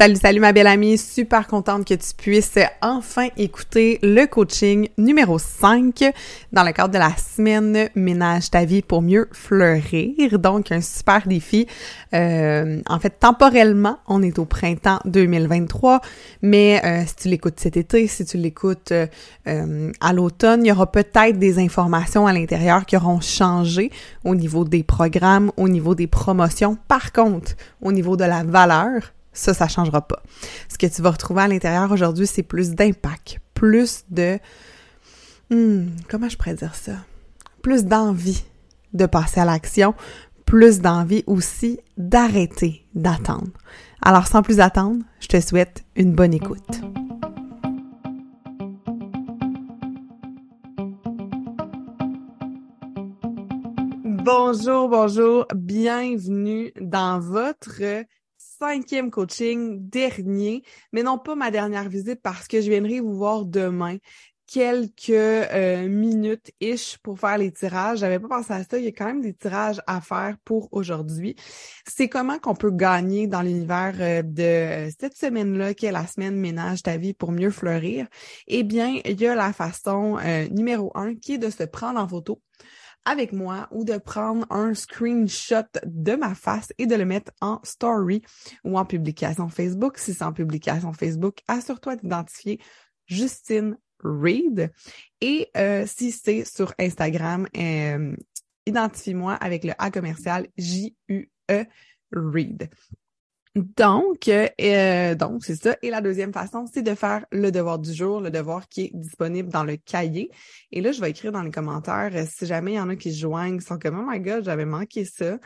Salut, salut ma belle amie, super contente que tu puisses enfin écouter le coaching numéro 5 dans le cadre de la semaine Ménage ta vie pour mieux fleurir. Donc un super défi. Euh, en fait, temporellement, on est au printemps 2023, mais euh, si tu l'écoutes cet été, si tu l'écoutes euh, à l'automne, il y aura peut-être des informations à l'intérieur qui auront changé au niveau des programmes, au niveau des promotions. Par contre, au niveau de la valeur, ça, ça changera pas. Ce que tu vas retrouver à l'intérieur aujourd'hui, c'est plus d'impact, plus de... Hmm, comment je pourrais dire ça? Plus d'envie de passer à l'action, plus d'envie aussi d'arrêter d'attendre. Alors, sans plus attendre, je te souhaite une bonne écoute. Bonjour, bonjour, bienvenue dans votre cinquième coaching dernier, mais non pas ma dernière visite parce que je viendrai vous voir demain quelques euh, minutes ish pour faire les tirages. J'avais pas pensé à ça. Il y a quand même des tirages à faire pour aujourd'hui. C'est comment qu'on peut gagner dans l'univers euh, de cette semaine-là, qui est la semaine ménage ta vie pour mieux fleurir? Eh bien, il y a la façon euh, numéro un qui est de se prendre en photo avec moi ou de prendre un screenshot de ma face et de le mettre en story ou en publication Facebook. Si c'est en publication Facebook, assure-toi d'identifier Justine Reed. Et euh, si c'est sur Instagram, euh, identifie-moi avec le A commercial J-U-E Reed. Donc, euh, donc c'est ça. Et la deuxième façon, c'est de faire le devoir du jour, le devoir qui est disponible dans le cahier. Et là, je vais écrire dans les commentaires euh, si jamais il y en a qui se joignent, qui sont comme oh my god, j'avais manqué ça.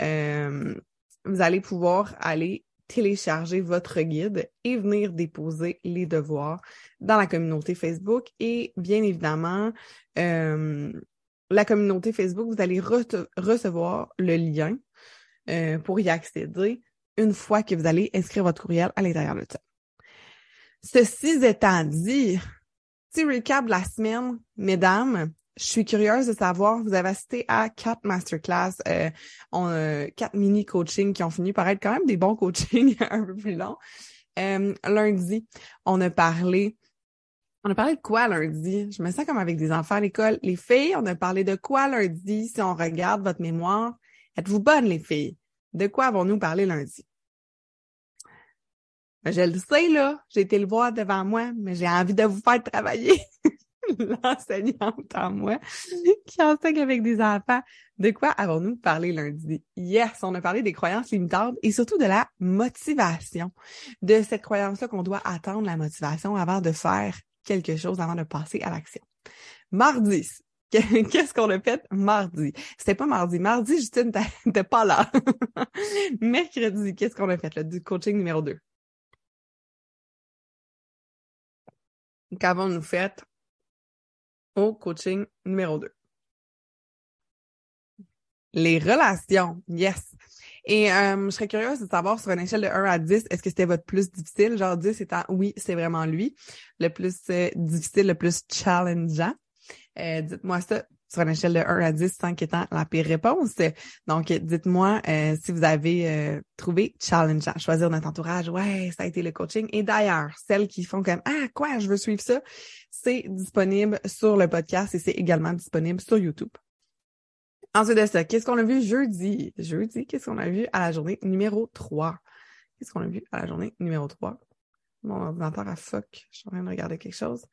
Euh, vous allez pouvoir aller télécharger votre guide et venir déposer les devoirs dans la communauté Facebook. Et bien évidemment, la communauté Facebook, vous allez recevoir le lien pour y accéder une fois que vous allez inscrire votre courriel à l'intérieur de ça. Ceci étant dit, petit recap de la semaine, mesdames, je suis curieuse de savoir, vous avez assisté à quatre masterclass, euh, euh, quatre mini coachings qui ont fini par être quand même des bons coachings un peu plus longs. Euh, lundi, on a parlé on a parlé de quoi lundi? Je me sens comme avec des enfants à l'école. Les filles, on a parlé de quoi lundi? Si on regarde votre mémoire, êtes-vous bonnes, les filles? De quoi avons-nous parlé lundi? Ben, je le sais, là, j'ai été le voir devant moi, mais j'ai envie de vous faire travailler. L'enseignante en moi qui enseigne avec des enfants. De quoi avons-nous parlé lundi? Yes, on a parlé des croyances limitantes et surtout de la motivation. De cette croyance-là qu'on doit attendre la motivation avant de faire quelque chose, avant de passer à l'action. Mardi, Qu'est-ce qu'on a fait mardi? C'était pas mardi. Mardi, Justine, t'es pas là. Mercredi, qu'est-ce qu'on a fait? Là, du coaching numéro 2. Qu'avons-nous fait au coaching numéro 2? Les relations. Yes. Et euh, je serais curieuse de savoir sur une échelle de 1 à 10, est-ce que c'était votre plus difficile? Genre 10 étant oui, c'est vraiment lui. Le plus euh, difficile, le plus challengeant. Euh, dites-moi ça sur une échelle de 1 à 10, 5 étant la pire réponse. Donc, dites-moi euh, si vous avez euh, trouvé challengeant. Choisir notre entourage, ouais, ça a été le coaching. Et d'ailleurs, celles qui font comme Ah, quoi, je veux suivre ça, c'est disponible sur le podcast et c'est également disponible sur YouTube. Ensuite de ça, qu'est-ce qu'on a vu jeudi? Jeudi, qu'est-ce qu'on a vu à la journée numéro 3? Qu'est-ce qu'on a vu à la journée numéro 3? Mon ordinateur a fuck. Je suis en train de regarder quelque chose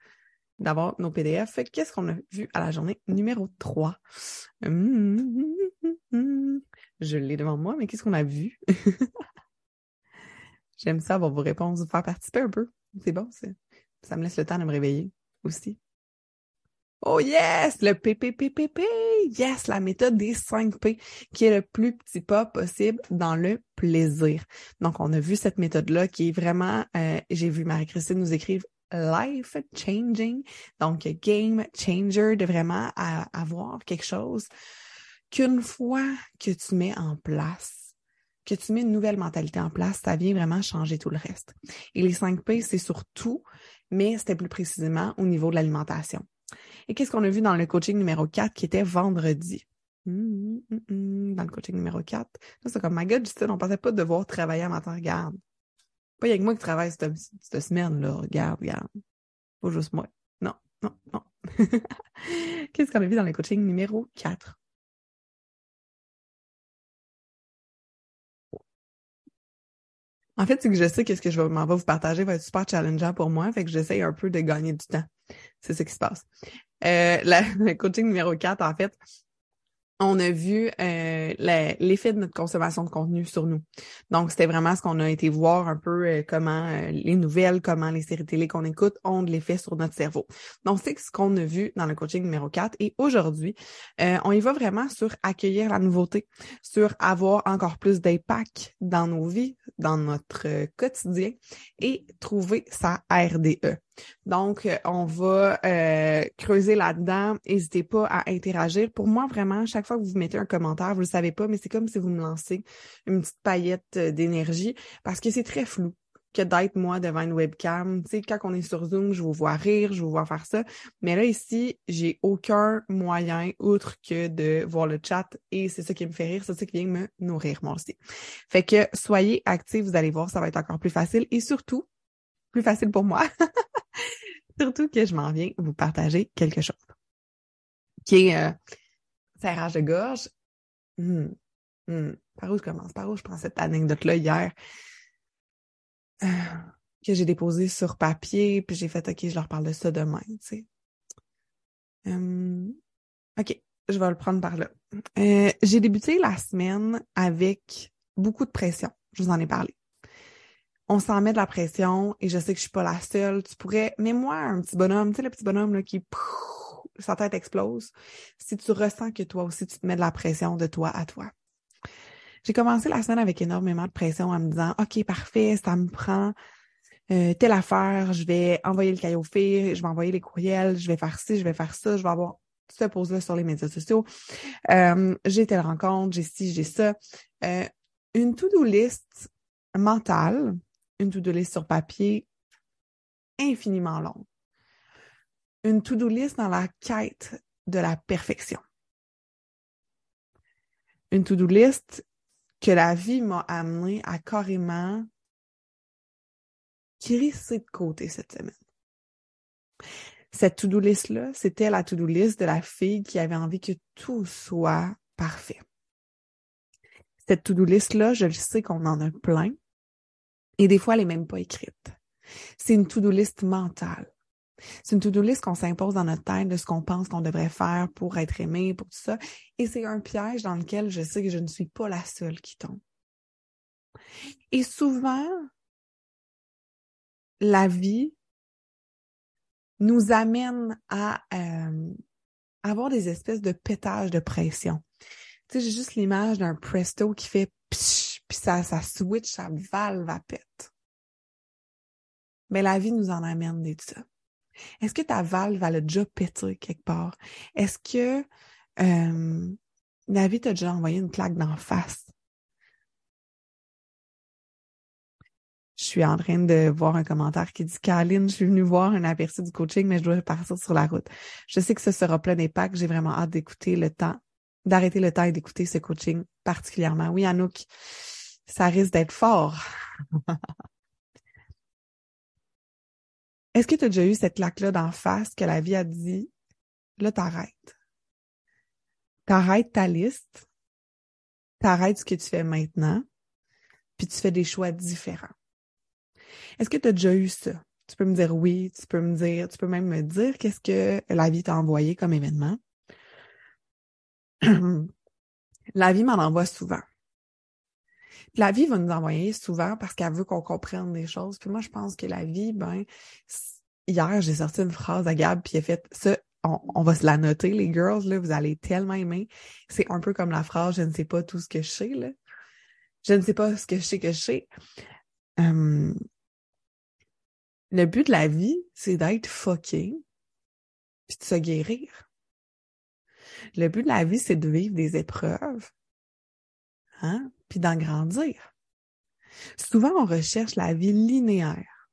d'avoir nos PDF. Qu'est-ce qu'on a vu à la journée numéro 3? je l'ai devant moi, mais qu'est-ce qu'on a vu? J'aime ça avoir vos réponses, vous faire participer un peu. C'est bon, ça me laisse le temps de me réveiller aussi. Oh yes, le PPPPP, yes, la méthode des 5 P, qui est le plus petit pas possible dans le plaisir. Donc, on a vu cette méthode-là qui est vraiment, euh, j'ai vu Marie-Christine nous écrire life changing, donc game changer, de vraiment avoir quelque chose qu'une fois que tu mets en place, que tu mets une nouvelle mentalité en place, ça vient vraiment changer tout le reste. Et les 5 P, c'est surtout, mais c'était plus précisément au niveau de l'alimentation. Et qu'est-ce qu'on a vu dans le coaching numéro 4 qui était vendredi? Hum, hum, hum, dans le coaching numéro 4. c'est comme, my God, Justine, on pensait pas devoir travailler à matin. Regarde. Pas avec moi qui travaille cette, cette semaine-là. Regarde, regarde. Pas juste moi. Non, non, non. Qu'est-ce qu'on a vu dans le coaching numéro 4? En fait, c'est que je sais que ce que je m'en vais vous partager va être super challengeant pour moi, fait que j'essaye un peu de gagner du temps. C'est ce qui se passe. Euh, le coaching numéro 4, en fait, on a vu euh, l'effet de notre consommation de contenu sur nous. Donc, c'était vraiment ce qu'on a été voir un peu euh, comment euh, les nouvelles, comment les séries télé qu'on écoute ont de l'effet sur notre cerveau. Donc, c'est ce qu'on a vu dans le coaching numéro 4. Et aujourd'hui, on y va vraiment sur accueillir la nouveauté, sur avoir encore plus d'impact dans nos vies, dans notre quotidien et trouver sa RDE. Donc, euh, on va euh, creuser là-dedans. N'hésitez pas à interagir. Pour moi, vraiment, chaque fois que vous mettez un commentaire, vous ne le savez pas, mais c'est comme si vous me lancez une petite paillette euh, d'énergie parce que c'est très flou que d'être moi devant une webcam. Tu sais, quand on est sur Zoom, je vous vois rire, je vous vois faire ça. Mais là, ici, j'ai aucun moyen outre que de voir le chat et c'est ça qui me fait rire, c'est ça qui vient me nourrir, moi aussi. Fait que soyez actifs, vous allez voir, ça va être encore plus facile et surtout, plus facile pour moi. Surtout que je m'en viens vous partager quelque chose qui est euh, serrage de gorge. Hmm. Hmm. Par où je commence? Par où je prends cette anecdote-là hier? Euh, que j'ai déposée sur papier, puis j'ai fait OK, je leur parle de ça demain, tu sais. Hum, OK, je vais le prendre par là. Euh, j'ai débuté la semaine avec beaucoup de pression. Je vous en ai parlé on s'en met de la pression et je sais que je suis pas la seule. Tu pourrais, mets-moi un petit bonhomme, tu sais, le petit bonhomme là, qui, sa tête explose. Si tu ressens que toi aussi, tu te mets de la pression de toi à toi. J'ai commencé la semaine avec énormément de pression en me disant, OK, parfait, ça me prend euh, telle affaire, je vais envoyer le caillou fait, je vais envoyer les courriels, je vais faire ci, je vais faire ça, je vais avoir cette pause-là sur les médias sociaux. Euh, j'ai telle rencontre, j'ai ci, j'ai ça. Euh, une to-do list mentale une to-do list sur papier infiniment longue. Une to-do list dans la quête de la perfection. Une to-do list que la vie m'a amené à carrément crisser de côté cette semaine. Cette to-do list-là, c'était la to-do list de la fille qui avait envie que tout soit parfait. Cette to-do list-là, je le sais qu'on en a plein. Et des fois, elle n'est même pas écrite. C'est une to-do list mentale. C'est une to-do list qu'on s'impose dans notre tête de ce qu'on pense qu'on devrait faire pour être aimé, pour tout ça. Et c'est un piège dans lequel je sais que je ne suis pas la seule qui tombe. Et souvent, la vie nous amène à euh, avoir des espèces de pétages de pression. Tu sais, j'ai juste l'image d'un presto qui fait psh, puis ça, ça switch, ça valve à pète. Mais la vie nous en amène des ça. Est-ce que ta valve, elle a déjà pété quelque part? Est-ce que euh, la vie t'a déjà envoyé une claque d'en face? Je suis en train de voir un commentaire qui dit Caroline, je suis venue voir un aperçu du coaching, mais je dois partir sur la route. Je sais que ce sera plein d'impact. J'ai vraiment hâte d'écouter le temps, d'arrêter le temps et d'écouter ce coaching particulièrement. Oui, Anouk, ça risque d'être fort. Est-ce que tu as déjà eu cette claque-là d'en face que la vie a dit, là, t'arrêtes? T'arrêtes ta liste, t'arrêtes ce que tu fais maintenant, puis tu fais des choix différents. Est-ce que tu as déjà eu ça? Tu peux me dire oui, tu peux me dire, tu peux même me dire qu'est-ce que la vie t'a envoyé comme événement. la vie m'en envoie souvent la vie va nous envoyer souvent parce qu'elle veut qu'on comprenne des choses. Puis moi, je pense que la vie, ben, hier, j'ai sorti une phrase à Gab, puis elle fait ça. On, va se la noter, les girls, là, vous allez tellement aimer. C'est un peu comme la phrase Je ne sais pas tout ce que je sais, là. Je ne sais pas ce que je sais que je sais. Hum, le but de la vie, c'est d'être fucké puis de se guérir. Le but de la vie, c'est de vivre des épreuves, hein, puis d'en grandir. Souvent, on recherche la vie linéaire,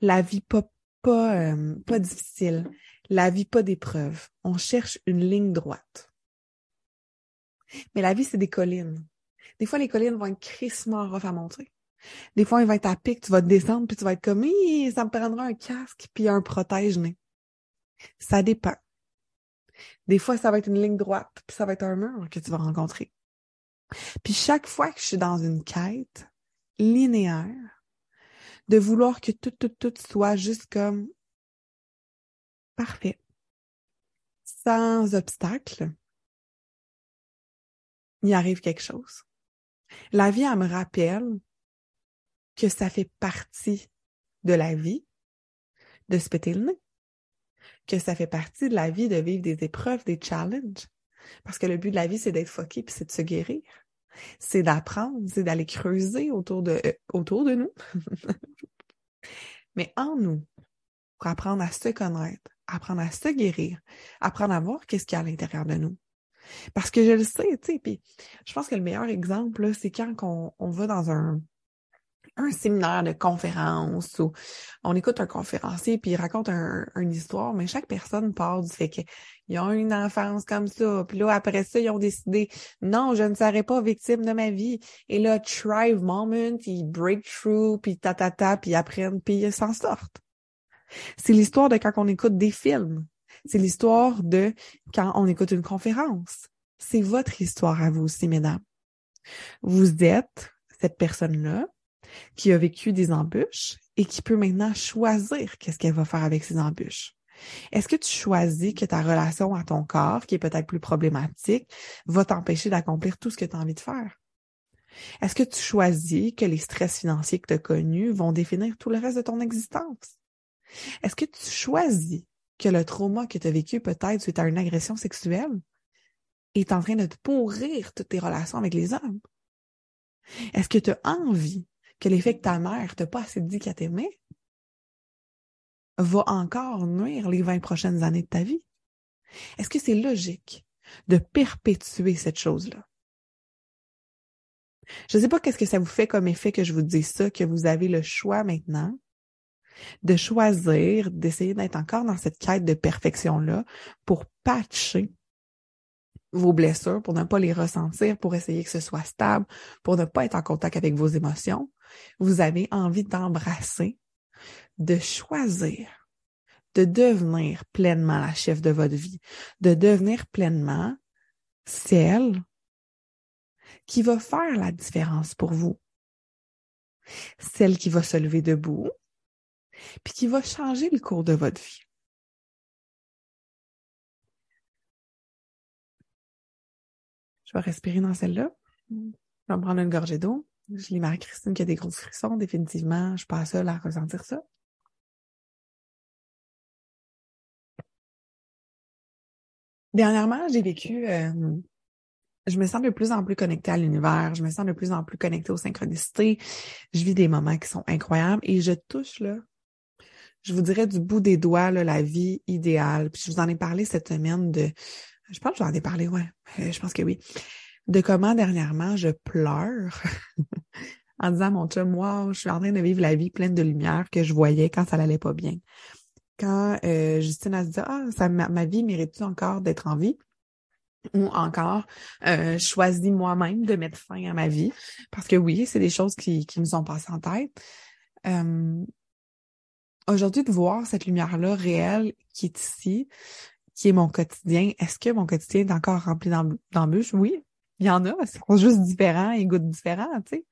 la vie pas, pas, euh, pas difficile, la vie pas d'épreuve. On cherche une ligne droite. Mais la vie, c'est des collines. Des fois, les collines vont être crissement à monter. Des fois, il va être à pic, tu vas descendre, puis tu vas être comme, ça me prendra un casque, puis un protège-nez. Ça dépend. Des fois, ça va être une ligne droite, puis ça va être un mur que tu vas rencontrer. Puis chaque fois que je suis dans une quête linéaire, de vouloir que tout, tout, tout soit juste comme parfait, sans obstacle, il arrive quelque chose. La vie, elle me rappelle que ça fait partie de la vie de se péter le nez, que ça fait partie de la vie de vivre des épreuves, des challenges. Parce que le but de la vie, c'est d'être fucké puis c'est de se guérir. C'est d'apprendre, c'est d'aller creuser autour de, euh, autour de nous. Mais en nous, pour apprendre à se connaître, apprendre à se guérir, apprendre à voir qu'est-ce qu'il y a à l'intérieur de nous. Parce que je le sais, tu sais, puis je pense que le meilleur exemple, c'est quand on, on va dans un, un séminaire de conférence ou on écoute un conférencier puis il raconte un, une histoire, mais chaque personne part du fait qu'ils ont une enfance comme ça. Puis là, après ça, ils ont décidé, non, je ne serai pas victime de ma vie. Et là, thrive moment, ils break through, puis ta, ta, ta, puis ils apprennent, puis ils s'en sortent. C'est l'histoire de quand on écoute des films. C'est l'histoire de quand on écoute une conférence. C'est votre histoire à vous aussi, mesdames. Vous êtes cette personne-là qui a vécu des embûches et qui peut maintenant choisir qu'est-ce qu'elle va faire avec ces embûches. Est-ce que tu choisis que ta relation à ton corps, qui est peut-être plus problématique, va t'empêcher d'accomplir tout ce que tu as envie de faire? Est-ce que tu choisis que les stress financiers que tu as connus vont définir tout le reste de ton existence? Est-ce que tu choisis que le trauma que tu as vécu peut-être suite à une agression sexuelle est en train de te pourrir toutes tes relations avec les hommes? Est-ce que tu as envie que l'effet que ta mère t'a pas assez dit qu'elle t'aimait va encore nuire les 20 prochaines années de ta vie? Est-ce que c'est logique de perpétuer cette chose-là? Je ne sais pas qu'est-ce que ça vous fait comme effet que je vous dis ça, que vous avez le choix maintenant de choisir, d'essayer d'être encore dans cette quête de perfection-là pour patcher vos blessures, pour ne pas les ressentir, pour essayer que ce soit stable, pour ne pas être en contact avec vos émotions, vous avez envie d'embrasser, de choisir, de devenir pleinement la chef de votre vie, de devenir pleinement celle qui va faire la différence pour vous, celle qui va se lever debout, puis qui va changer le cours de votre vie. Je vais respirer dans celle-là. Je vais me prendre une gorgée d'eau. Je lis Marie-Christine qui a des gros frissons, définitivement. Je suis pas seule à ressentir ça. Dernièrement, j'ai vécu, euh, je me sens de plus en plus connectée à l'univers, je me sens de plus en plus connectée aux synchronicités. Je vis des moments qui sont incroyables et je touche là, je vous dirais du bout des doigts la vie idéale. Puis je vous en ai parlé cette semaine de, je pense que j'en ai parlé, ouais, euh, je pense que oui de comment dernièrement je pleure en disant mon chum, wow, je suis en train de vivre la vie pleine de lumière que je voyais quand ça n'allait pas bien. Quand euh, Justine a dit, ah, ma, vie mérite-tu encore d'être en vie? Ou encore, euh, choisis moi-même de mettre fin à ma vie? Parce que oui, c'est des choses qui, qui me sont passées en tête. Aujourd'hui, de voir cette lumière-là réelle qui est ici, qui est mon quotidien, est-ce que mon quotidien est encore rempli d'embûches? Oui, il y en a, ils sont juste différents, ils goûtent différents, tu sais.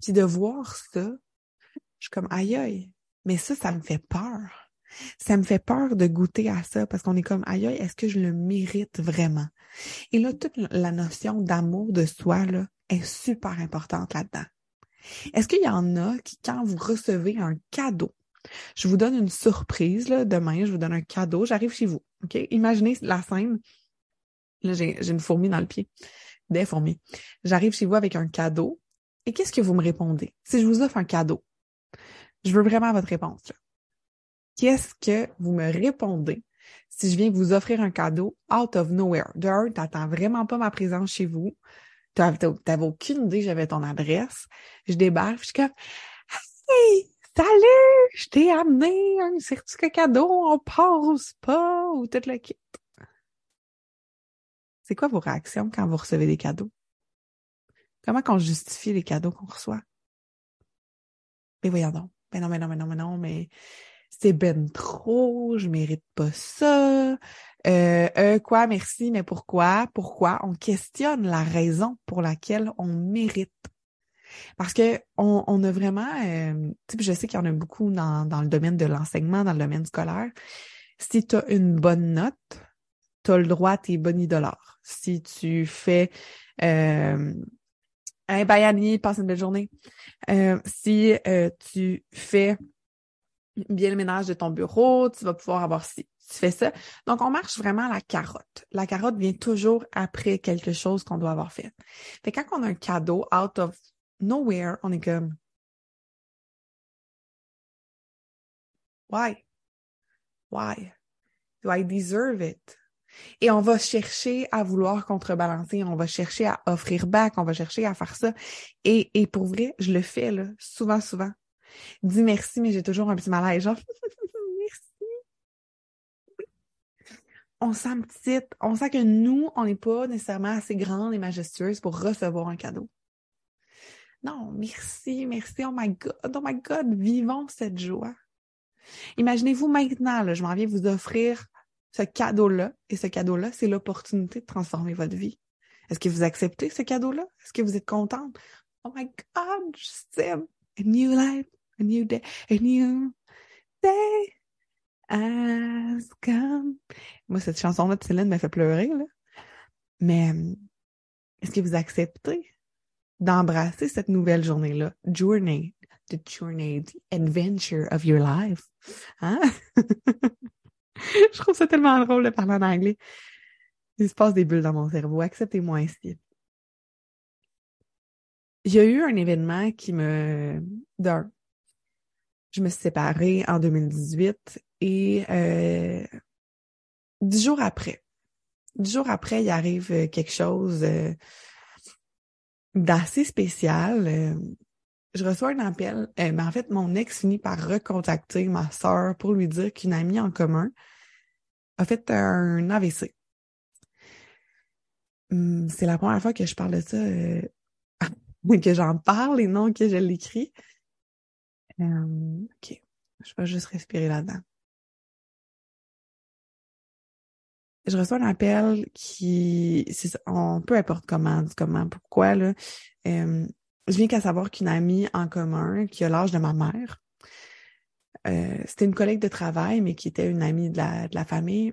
Puis de voir ça, je suis comme aïe aïe, mais ça, ça me fait peur. Ça me fait peur de goûter à ça parce qu'on est comme aïe aïe, est-ce que je le mérite vraiment? Et là, toute la notion d'amour de soi là, est super importante là-dedans. Est-ce qu'il y en a qui, quand vous recevez un cadeau, je vous donne une surprise, là, demain, je vous donne un cadeau, j'arrive chez vous. OK? Imaginez la scène, Là, j'ai une fourmi dans le pied. Des fourmis. J'arrive chez vous avec un cadeau. Et qu'est-ce que vous me répondez? Si je vous offre un cadeau, je veux vraiment votre réponse. Qu'est-ce que vous me répondez si je viens vous offrir un cadeau out of nowhere? De un, t'attends vraiment pas ma présence chez vous. T'avais aucune idée j'avais ton adresse. Je débarque, je suis comme Hey! Salut! Je t'ai amené un certificat cadeau, on passe pas, ou tout le kit. C'est quoi vos réactions quand vous recevez des cadeaux? Comment qu'on justifie les cadeaux qu'on reçoit? Mais voyons donc. Mais non, mais non, mais non, mais non, mais c'est ben trop, je mérite pas ça. Euh, euh, quoi, merci, mais pourquoi? Pourquoi? On questionne la raison pour laquelle on mérite? Parce que on, on a vraiment, euh, je sais qu'il y en a beaucoup dans, dans le domaine de l'enseignement, dans le domaine scolaire. Si tu as une bonne note, le droit à tes bonnes dollars. Si tu fais euh, un bayani, passe une belle journée. Euh, si euh, tu fais bien le ménage de ton bureau, tu vas pouvoir avoir si tu fais ça. Donc, on marche vraiment à la carotte. La carotte vient toujours après quelque chose qu'on doit avoir fait. Fait quand on a un cadeau out of nowhere, on est comme Why? Why? Do I deserve it? Et on va chercher à vouloir contrebalancer, on va chercher à offrir back, on va chercher à faire ça. Et, pour vrai, je le fais souvent, souvent. Dis merci, mais j'ai toujours un petit malaise. Genre, merci. On sent petite, on sent que nous, on n'est pas nécessairement assez grandes et majestueuses pour recevoir un cadeau. Non, merci, merci, oh my God, oh my God, vivons cette joie. Imaginez-vous maintenant, je m'en viens vous offrir ce cadeau-là, et ce cadeau-là, c'est l'opportunité de transformer votre vie. Est-ce que vous acceptez ce cadeau-là? Est-ce que vous êtes contente? Oh my God, je A new life, a new day, a new day has come. Moi, cette chanson-là de Céline me fait pleurer. Mais est-ce que vous acceptez d'embrasser cette nouvelle journée-là? Journey, the journey, the adventure of your life. Hein? je trouve ça tellement drôle de parler en anglais. Il se passe des bulles dans mon cerveau. Acceptez-moi ainsi. Il y a eu un événement qui me... D'un, je me suis séparée en 2018 et euh, dix jours après, dix jours après, il arrive quelque chose euh, d'assez spécial. Euh, je reçois un appel. mais ben, en fait, mon ex finit par recontacter ma sœur pour lui dire qu'une amie en commun a fait un AVC. Hum, c'est la première fois que je parle de ça, euh, que j'en parle et non que je l'écris. Hum, ok, je vais juste respirer là-dedans. Je reçois un appel qui, peu importe comment, comment, pourquoi là. Hum, je viens qu'à savoir qu'une amie en commun qui a l'âge de ma mère euh, c'était une collègue de travail, mais qui était une amie de la, de la famille,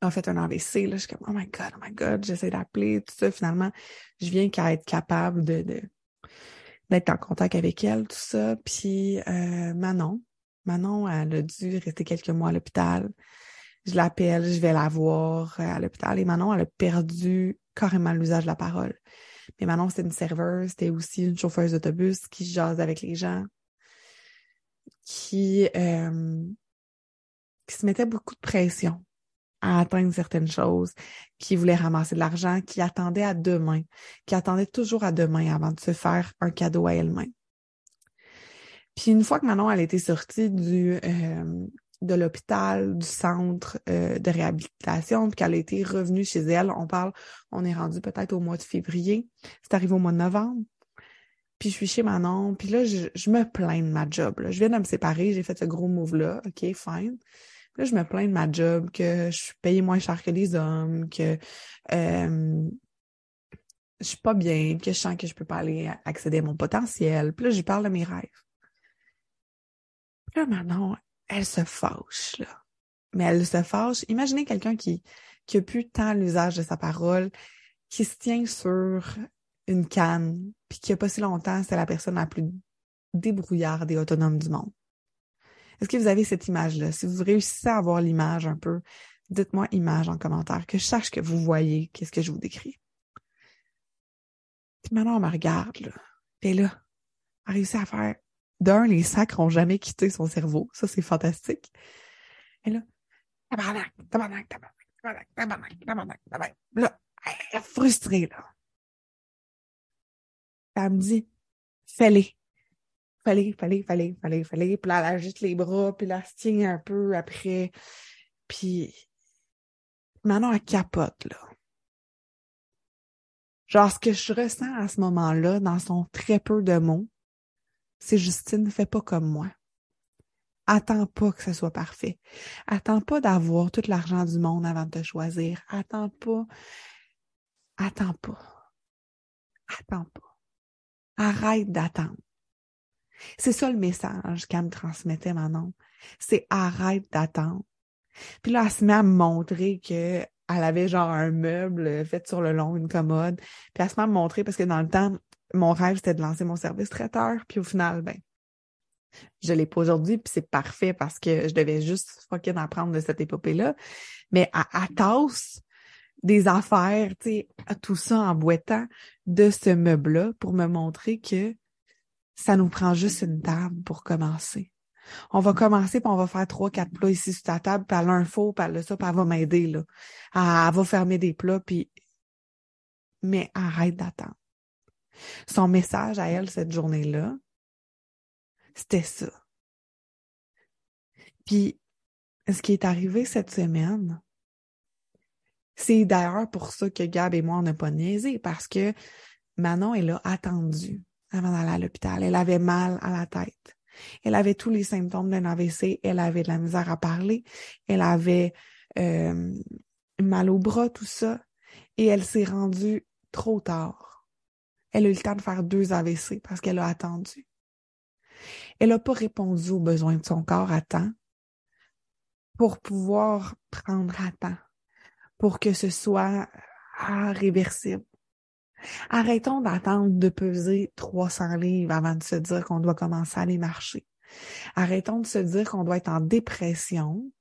a fait un AVC. Là, je suis comme, oh my God, oh my God, j'essaie d'appeler, tout ça. Finalement, je viens qu'à être capable de, de d'être en contact avec elle, tout ça. Puis euh, Manon, Manon, elle a dû rester quelques mois à l'hôpital. Je l'appelle, je vais la voir à l'hôpital. Et Manon, elle a perdu carrément l'usage de la parole. Mais Manon, c'était une serveuse, c'était aussi une chauffeuse d'autobus qui jase avec les gens qui, euh, qui se mettait beaucoup de pression à atteindre certaines choses, qui voulait ramasser de l'argent, qui attendait à demain, qui attendait toujours à demain avant de se faire un cadeau à elle-même. Puis une fois que Manon elle était sortie du euh, de l'hôpital, du centre euh, de réhabilitation, puis qu'elle a été revenue chez elle, on parle, on est rendu peut-être au mois de février, c'est arrivé au mois de novembre. Puis je suis chez Manon, puis là, je, me plains de ma job. Je viens de me séparer, j'ai fait ce gros move-là, OK, fine. Puis là, je me plains de ma job, que je suis payée moins cher que les hommes, que euh, je suis pas bien, que je sens que je peux pas aller accéder à mon potentiel. Puis là, je parle de mes rêves. Puis là, Manon, elle se fâche, là. Mais elle se fâche. Imaginez quelqu'un qui, qui a plus tant l'usage de sa parole, qui se tient sur une canne, puis qu'il n'y a pas si longtemps, c'est la personne la plus débrouillarde et autonome du monde. Est-ce que vous avez cette image-là? Si vous réussissez à avoir l'image un peu, dites-moi image en commentaire, que je sache que vous voyez qu'est-ce que je vous décris. Puis maintenant, on me regarde, là. Et là, a réussi à faire d'un, les sacs n'ont jamais quitté son cerveau. Ça, c'est fantastique. Et là, tabarnak, tabarnak, tabarnak, tabarnak, tabarnak, tabarnak. Là, elle est frustrée, là elle me dit, fais-les. Fallait, fallait, fallait, fallait, fallait. Puis là, elle agite les bras, puis là, elle se tient un peu après. Puis maintenant, elle capote, là. Genre, ce que je ressens à ce moment-là, dans son très peu de mots, c'est Justine, fais pas comme moi. Attends pas que ce soit parfait. Attends pas d'avoir tout l'argent du monde avant de te choisir. Attends pas. Attends pas. Attends pas. Arrête d'attendre. C'est ça le message qu'elle me transmettait, Manon. C'est arrête d'attendre. Puis là, elle se met à me montrer que elle avait genre un meuble fait sur le long, une commode. Puis elle se met à me montrer parce que dans le temps, mon rêve, c'était de lancer mon service traiteur. Puis au final, ben, je l'ai pas aujourd'hui, puis c'est parfait parce que je devais juste fucking apprendre de cette épopée-là. Mais à, tasse des affaires, tu sais, tout ça en boitant de ce meuble-là pour me montrer que ça nous prend juste une table pour commencer. On va commencer, puis on va faire trois, quatre plats ici sur ta table, puis elle a un four, puis elle a ça, puis elle va m'aider, là. Elle, va fermer des plats, puis... Mais arrête d'attendre. Son message à elle cette journée-là, c'était ça. Puis, ce qui est arrivé cette semaine, c'est d'ailleurs pour ça que Gab et moi, on n'a pas niaisé, parce que Manon, elle a attendu avant d'aller à l'hôpital. Elle avait mal à la tête. Elle avait tous les symptômes d'un AVC. Elle avait de la misère à parler. Elle avait euh, mal au bras, tout ça. Et elle s'est rendue trop tard. Elle a eu le temps de faire deux AVC parce qu'elle a attendu. Elle n'a pas répondu aux besoins de son corps à temps pour pouvoir prendre à temps, pour que ce soit réversible. Arrêtons d'attendre de peser 300 livres avant de se dire qu'on doit commencer à aller marcher. Arrêtons de se dire qu'on doit être en dépression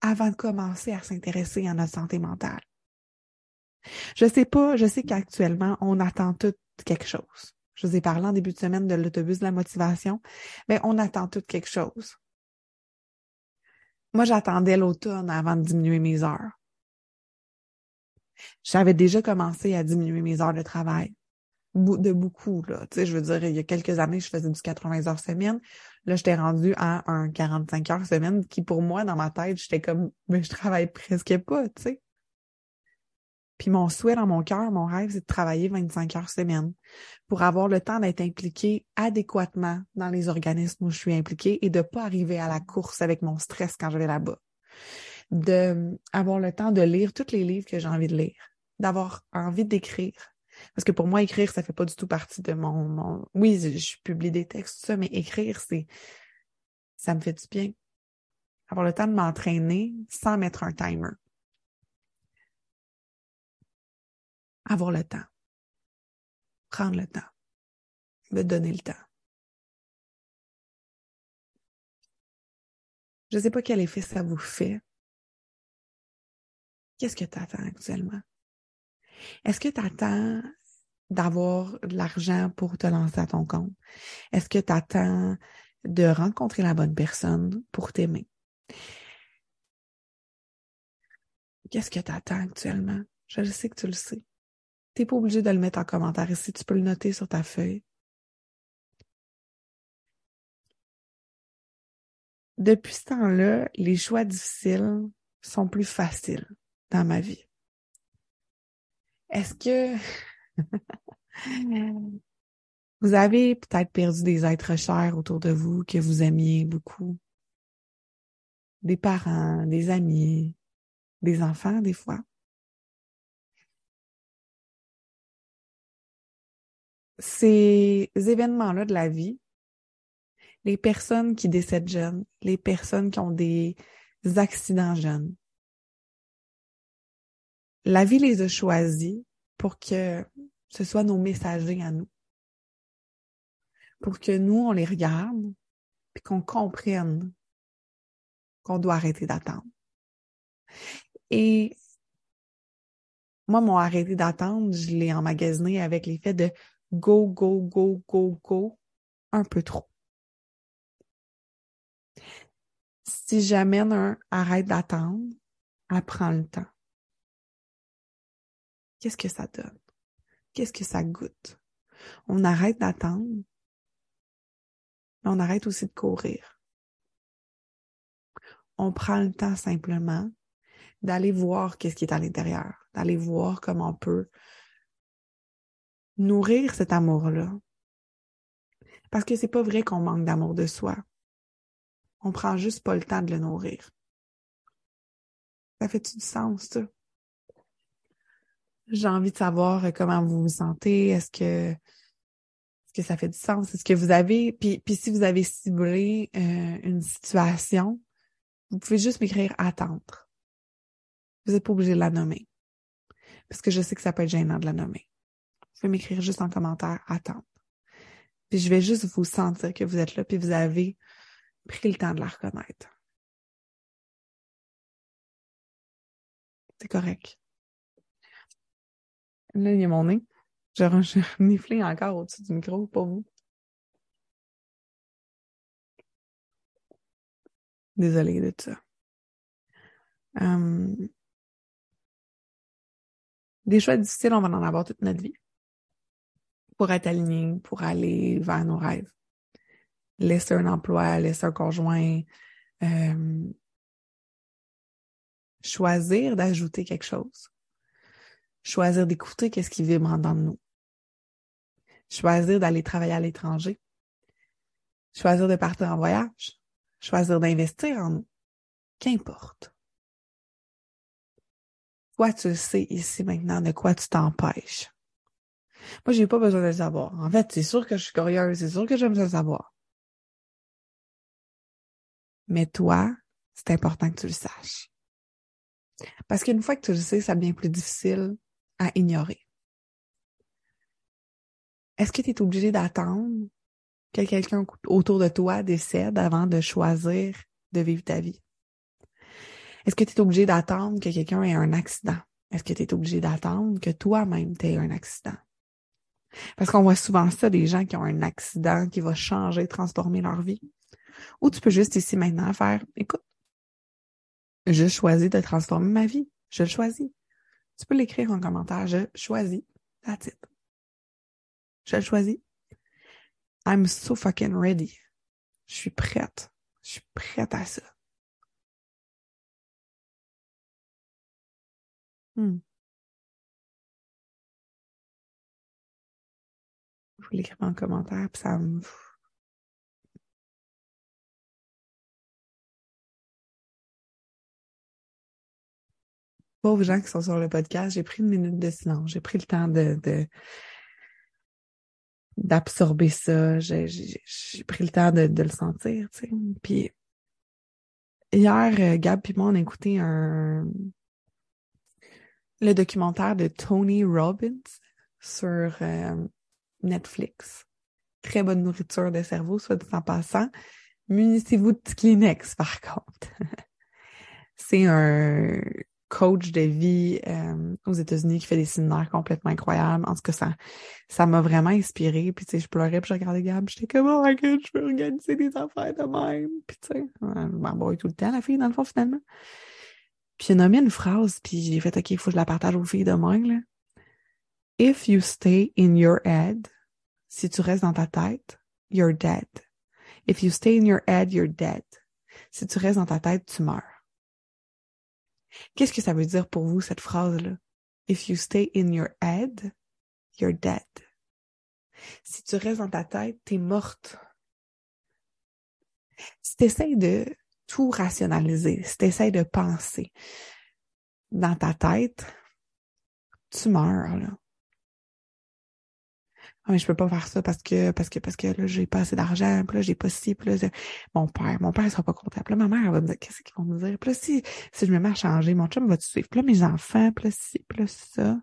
avant de commencer à s'intéresser à notre santé mentale. Je sais pas, je sais qu'actuellement, on attend tout quelque chose. Je vous ai parlé en début de semaine de l'autobus de la motivation, mais on attend tout quelque chose. Moi, j'attendais l'automne avant de diminuer mes heures. J'avais déjà commencé à diminuer mes heures de travail. De beaucoup, là. Tu sais, je veux dire, il y a quelques années, je faisais du 80 heures semaine. Là, j'étais rendue à un 45 heures semaine qui, pour moi, dans ma tête, j'étais comme, je travaille presque pas, tu sais. Puis mon souhait dans mon cœur, mon rêve, c'est de travailler 25 heures semaine pour avoir le temps d'être impliqué adéquatement dans les organismes où je suis impliquée et de pas arriver à la course avec mon stress quand je vais là-bas de avoir le temps de lire tous les livres que j'ai envie de lire, d'avoir envie d'écrire. Parce que pour moi, écrire, ça fait pas du tout partie de mon, mon... Oui, je publie des textes, tout ça, mais écrire, c'est ça me fait du bien. Avoir le temps de m'entraîner sans mettre un timer. Avoir le temps. Prendre le temps. Me donner le temps. Je ne sais pas quel effet ça vous fait, Qu'est-ce que tu attends actuellement? Est-ce que tu attends d'avoir de l'argent pour te lancer à ton compte? Est-ce que tu attends de rencontrer la bonne personne pour t'aimer? Qu'est-ce que tu attends actuellement? Je sais que tu le sais. Pas obligé de le mettre en commentaire ici, tu peux le noter sur ta feuille. Depuis ce temps-là, les choix difficiles sont plus faciles dans ma vie. Est-ce que vous avez peut-être perdu des êtres chers autour de vous que vous aimiez beaucoup? Des parents, des amis, des enfants des fois? Ces événements-là de la vie, les personnes qui décèdent jeunes, les personnes qui ont des accidents jeunes, la vie les a choisis pour que ce soit nos messagers à nous. Pour que nous, on les regarde, puis qu'on comprenne qu'on doit arrêter d'attendre. Et moi, mon arrêté d'attendre, je l'ai emmagasiné avec l'effet de go, go, go, go, go, un peu trop. Si j'amène un arrête d'attendre, apprends le temps qu'est-ce que ça donne? Qu'est-ce que ça goûte? On arrête d'attendre, mais on arrête aussi de courir. On prend le temps simplement d'aller voir qu'est-ce qui est à l'intérieur, d'aller voir comment on peut nourrir cet amour-là. Parce que c'est pas vrai qu'on manque d'amour de soi. On prend juste pas le temps de le nourrir. Ça fait-tu du sens, ça? J'ai envie de savoir euh, comment vous vous sentez. Est-ce que, est-ce que ça fait du sens? Est-ce que vous avez, puis, puis si vous avez ciblé euh, une situation, vous pouvez juste m'écrire attendre. Vous n'êtes pas obligé de la nommer. Parce que je sais que ça peut être gênant de la nommer. Pouvez m'écrire juste en commentaire attendre. Puis je vais juste vous sentir que vous êtes là, puis vous avez pris le temps de la reconnaître. C'est correct. Là, il y a mon nez. J'ai reniflé encore au-dessus du micro, pour vous. Désolée de ça. Hum. Des choix difficiles, on va en avoir toute notre vie. Pour être aligné, pour aller vers nos rêves. Laisser un emploi, laisser un conjoint. Hum. choisir d'ajouter quelque chose choisir d'écouter qu'est-ce qui vibre en dedans de nous, choisir d'aller travailler à l'étranger, choisir de partir en voyage, choisir d'investir en nous, qu'importe. Toi, tu sais ici maintenant de quoi tu t'empêches? Moi, j'ai pas besoin de le savoir. En fait, c'est sûr que je suis curieuse, c'est sûr que j'aime le savoir. Mais toi, c'est important que tu le saches. Parce qu'une fois que tu le sais, ça devient plus difficile à ignorer. Est-ce que tu es obligé d'attendre que quelqu'un autour de toi décède avant de choisir de vivre ta vie? Est-ce que tu es obligé d'attendre que quelqu'un ait un accident? Est-ce que tu es obligé d'attendre que toi-même aies un accident? Parce qu'on voit souvent ça, des gens qui ont un accident qui va changer, transformer leur vie. Ou tu peux juste ici maintenant faire, écoute, je choisis de transformer ma vie. Je le choisis. Tu peux l'écrire en commentaire. Je choisis. That's it. Je le choisis. I'm so fucking ready. Je suis prête. Je suis prête à ça. Hmm. Vous l'écrire en commentaire, puis ça me... pauvres gens qui sont sur le podcast, j'ai pris une minute de silence. J'ai pris le temps de, d'absorber ça. J'ai, pris le temps de, le sentir, tu sais. Puis hier, euh, Gab et moi, on a écouté un le documentaire de Tony Robbins sur euh, Netflix. Très bonne nourriture de cerveau, soit dit en passant. Munissez-vous de Kleenex, par contre. C'est un coach de vie euh, aux États-Unis qui fait des séminaires complètement incroyables. En tout cas, ça ça m'a vraiment inspiré. Puis tu sais, je pleurais, puis je regardais Gab, j'étais comme oh je veux organiser des affaires de même. Puis tu sais, je m'embrouille tout le temps la fille dans le fond finalement. Puis a nommé une phrase, puis j'ai fait ok, il faut que je la partage aux filles demain là. If you stay in your head, si tu restes dans ta tête, you're dead. If you stay in your head, you're dead. Si tu restes dans ta tête, tu meurs. Qu'est-ce que ça veut dire pour vous, cette phrase-là? If you stay in your head, you're dead. Si tu restes dans ta tête, t'es morte. Si tu essaies de tout rationaliser, si tu essaies de penser dans ta tête, tu meurs, là mais je peux pas faire ça parce que parce que parce que là j'ai pas assez d'argent puis là j'ai pas ci puis là mon père mon père il sera pas content puis là ma mère elle va me dire qu'est-ce qu'ils vont me dire puis là si si je me mets à changer mon chum va te suivre. Puis là mes enfants puis là ci puis là ça.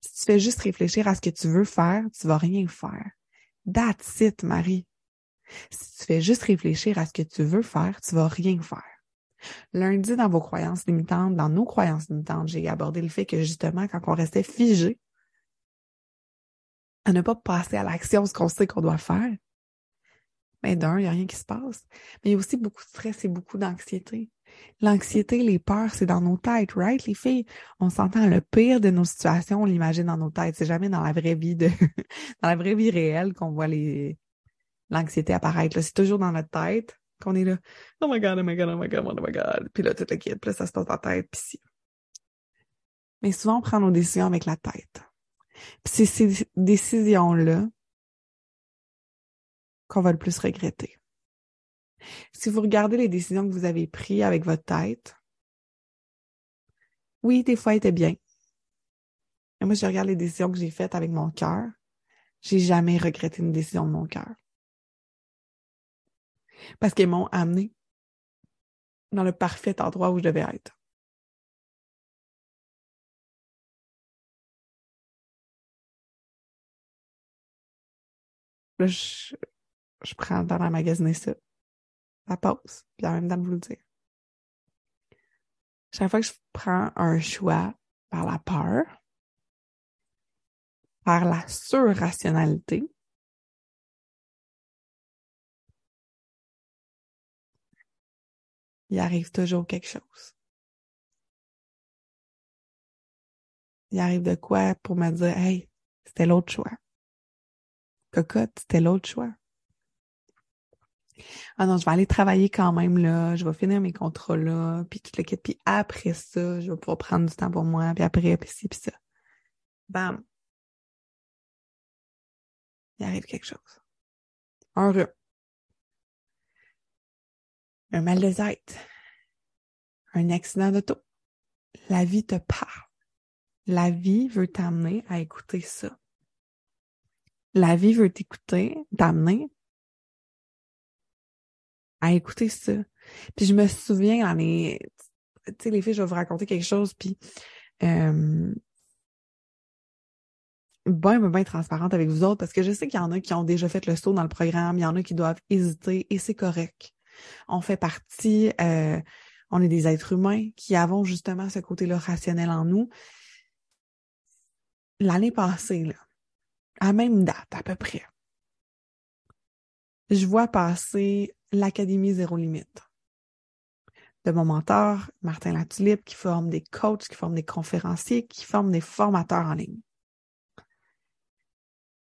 Si tu fais juste réfléchir à ce que tu veux faire tu vas rien faire. That's it Marie. Si tu fais juste réfléchir à ce que tu veux faire tu vas rien faire. Lundi, dans vos croyances limitantes, dans nos croyances limitantes, j'ai abordé le fait que justement, quand on restait figé à ne pas passer à l'action ce qu'on sait qu'on doit faire, ben, d'un, il n'y a rien qui se passe. Mais il y a aussi beaucoup de stress et beaucoup d'anxiété. L'anxiété, les peurs, c'est dans nos têtes, right? Les filles, on s'entend le pire de nos situations, on l'imagine dans nos têtes. C'est jamais dans la vraie vie de, dans la vraie vie réelle qu'on voit les, l'anxiété apparaître. C'est toujours dans notre tête qu'on est là. Oh my god, oh my god, oh my god, oh my god. Puis là, tout le kit. Puis là, ça se passe dans la tête. Puis si. Mais souvent, on prend nos décisions avec la tête. C'est ces décisions-là qu'on va le plus regretter. Si vous regardez les décisions que vous avez prises avec votre tête, oui, des fois, elles étaient bien. Et moi, je regarde les décisions que j'ai faites avec mon cœur. J'ai jamais regretté une décision de mon cœur. Parce qu'elles m'ont amené dans le parfait endroit où je devais être. Là, je, je prends temps de magasiner ça. Ça passe. Puis en même temps vous le dire. Chaque fois que je prends un choix par la peur, par la surrationalité, il arrive toujours quelque chose. Il arrive de quoi pour me dire, hey, c'était l'autre choix. Cocotte, c'était l'autre choix. Ah non, je vais aller travailler quand même là, je vais finir mes contrats là, puis tout le kit, puis après ça, je vais pouvoir prendre du temps pour moi, puis après, puis ci, puis ça. Bam. Il arrive quelque chose. Un rhume. Un mal de tête. Un accident d'auto. La vie te parle. La vie veut t'amener à écouter ça. La vie veut t'écouter, t'amener à écouter ça. Puis je me souviens dans les... Tu sais, les filles, je vais vous raconter quelque chose, puis... Euh, ben, ben, ben transparente avec vous autres, parce que je sais qu'il y en a qui ont déjà fait le saut dans le programme, il y en a qui doivent hésiter, et c'est correct. On fait partie, euh, on est des êtres humains qui avons justement ce côté-là rationnel en nous. L'année passée, là, à même date à peu près, je vois passer l'Académie Zéro Limite de mon mentor, Martin Latulippe, qui forme des coachs, qui forme des conférenciers, qui forme des formateurs en ligne.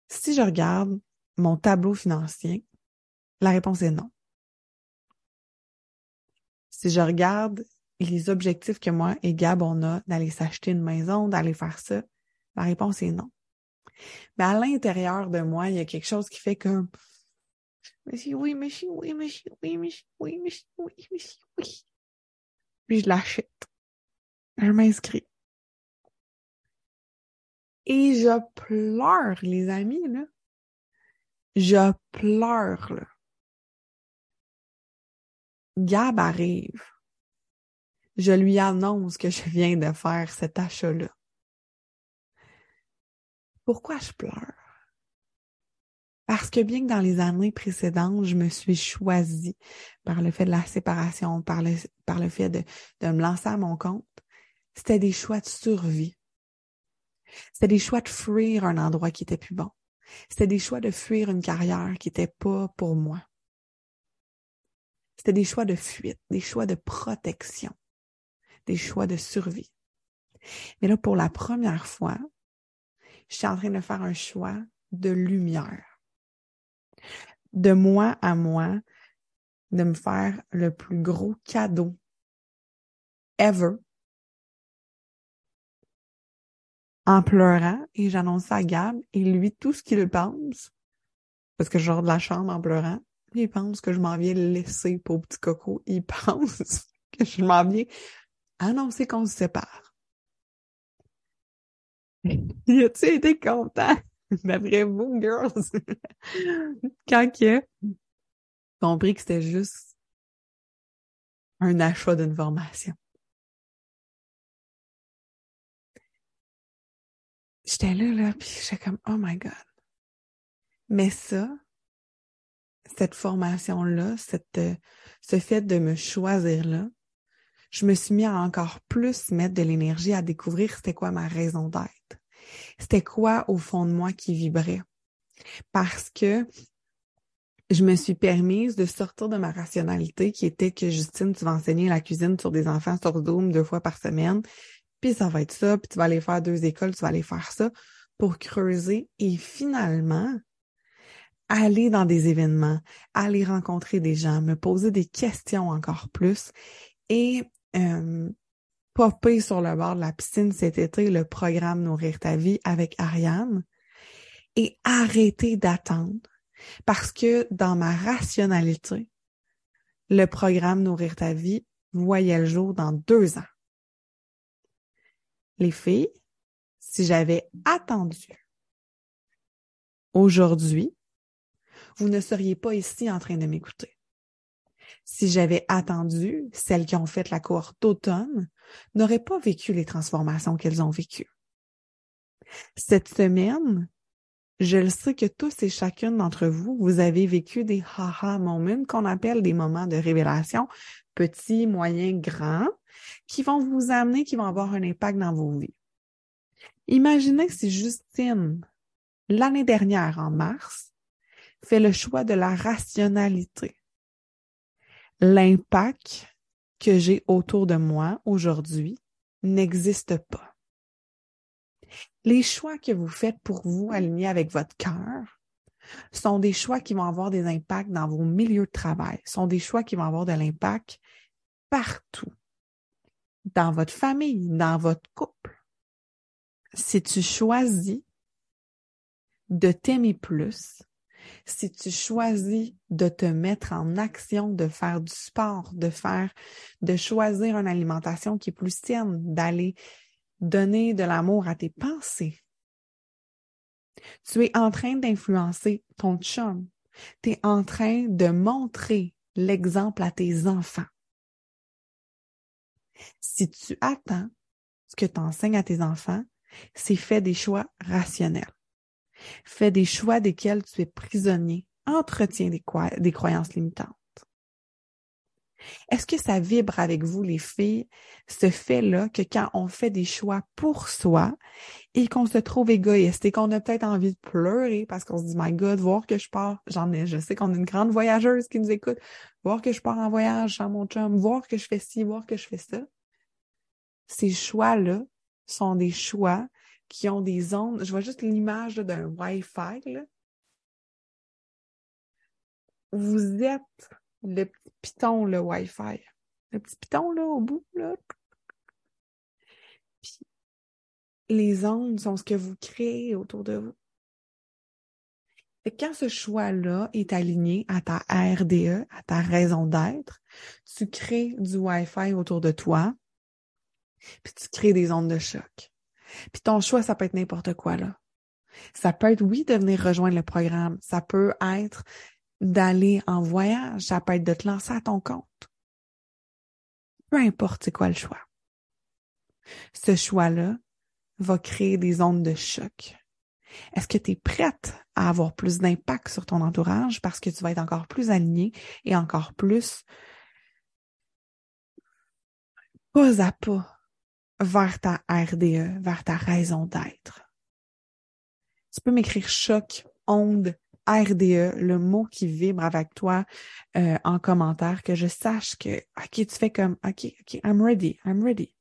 Si je regarde mon tableau financier, la réponse est non. Si je regarde les objectifs que moi et Gab on a d'aller s'acheter une maison, d'aller faire ça, la réponse est non. Mais à l'intérieur de moi, il y a quelque chose qui fait que mais oui, mais si oui, mais si oui, mais si oui, mais si oui, mais si oui. Puis je l'achète. Je m'inscris. Et je pleure, les amis, là. Je pleure, là. Gab arrive. Je lui annonce que je viens de faire cet achat-là. Pourquoi je pleure? Parce que bien que dans les années précédentes, je me suis choisie par le fait de la séparation, par le, par le fait de, de me lancer à mon compte, c'était des choix de survie. C'était des choix de fuir un endroit qui était plus bon. C'était des choix de fuir une carrière qui était pas pour moi. C'était des choix de fuite, des choix de protection, des choix de survie. Mais là, pour la première fois, je suis en train de faire un choix de lumière. De moi à moi, de me faire le plus gros cadeau ever. En pleurant et j'annonce à Gab et lui tout ce qu'il pense parce que je sors de la chambre en pleurant il pense que je m'en viens laisser pour petit coco. Il pense que je m'en viens. Annoncer qu'on se sépare il a-tu été content D'après vous, girls, quand que compris que c'était juste un achat d'une formation? J'étais là, là, puis j'étais comme, oh my God. Mais ça, cette formation-là, cette, ce fait de me choisir là, je me suis mis à encore plus mettre de l'énergie à découvrir c'était quoi ma raison d'être c'était quoi au fond de moi qui vibrait? Parce que je me suis permise de sortir de ma rationalité qui était que Justine, tu vas enseigner la cuisine sur des enfants sur Zoom deux fois par semaine, puis ça va être ça, puis tu vas aller faire deux écoles, tu vas aller faire ça pour creuser et finalement aller dans des événements, aller rencontrer des gens, me poser des questions encore plus et euh, popper sur le bord de la piscine cet été le programme Nourrir ta vie avec Ariane et arrêter d'attendre parce que dans ma rationalité, le programme Nourrir ta vie voyait le jour dans deux ans. Les filles, si j'avais attendu aujourd'hui, vous ne seriez pas ici en train de m'écouter. Si j'avais attendu, celles qui ont fait la cohorte d'automne n'auraient pas vécu les transformations qu'elles ont vécues. Cette semaine, je le sais que tous et chacune d'entre vous, vous avez vécu des haha moments qu'on appelle des moments de révélation, petits, moyens, grands, qui vont vous amener, qui vont avoir un impact dans vos vies. Imaginez si Justine, l'année dernière, en mars, fait le choix de la rationalité. L'impact que j'ai autour de moi aujourd'hui n'existe pas les choix que vous faites pour vous aligner avec votre cœur sont des choix qui vont avoir des impacts dans vos milieux de travail, sont des choix qui vont avoir de l'impact partout, dans votre famille, dans votre couple. Si tu choisis de t'aimer plus, si tu choisis de te mettre en action, de faire du sport, de faire, de choisir une alimentation qui est plus saine, d'aller donner de l'amour à tes pensées. Tu es en train d'influencer ton chum. Tu es en train de montrer l'exemple à tes enfants. Si tu attends ce que tu enseignes à tes enfants, c'est fais des choix rationnels. Fais des choix desquels tu es prisonnier. Entretiens des, croyances limitantes. Est-ce que ça vibre avec vous, les filles, ce fait-là que quand on fait des choix pour soi et qu'on se trouve égoïste et qu'on a peut-être envie de pleurer parce qu'on se dit, my God, voir que je pars, j'en ai, je sais qu'on a une grande voyageuse qui nous écoute, voir que je pars en voyage sans mon chum, voir que je fais ci, voir que je fais ça. Ces choix-là sont des choix qui ont des ondes. Je vois juste l'image d'un Wi-Fi. Vous êtes le petit piton, le Wi-Fi. Le petit piton, là, au bout, là. Puis, les ondes sont ce que vous créez autour de vous. Et quand ce choix-là est aligné à ta RDE, à ta raison d'être, tu crées du Wi-Fi autour de toi, puis tu crées des ondes de choc. Puis ton choix, ça peut être n'importe quoi, là. Ça peut être, oui, de venir rejoindre le programme. Ça peut être d'aller en voyage, ça peut être de te lancer à ton compte. Peu importe c'est quoi le choix. Ce choix-là va créer des ondes de choc. Est-ce que tu es prête à avoir plus d'impact sur ton entourage parce que tu vas être encore plus aligné et encore plus pas à pas vers ta RDE, vers ta raison d'être? Tu peux m'écrire choc, onde, RDE, le mot qui vibre avec toi euh, en commentaire, que je sache que, OK, tu fais comme, OK, OK, I'm ready, I'm ready.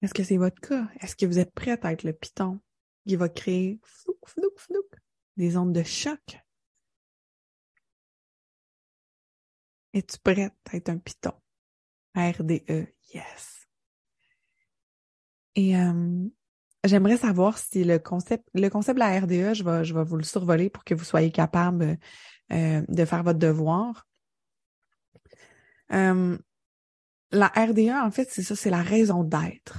Est-ce que c'est votre cas? Est-ce que vous êtes prête à être le piton qui va créer flouk, flouk, flouk, des ondes de choc? Es-tu prête à être un piton? RDE, yes. Et euh, j'aimerais savoir si le concept, le concept de la RDE, je vais, je vais vous le survoler pour que vous soyez capable euh, de faire votre devoir. Euh, la RDE, en fait, c'est ça, c'est la raison d'être.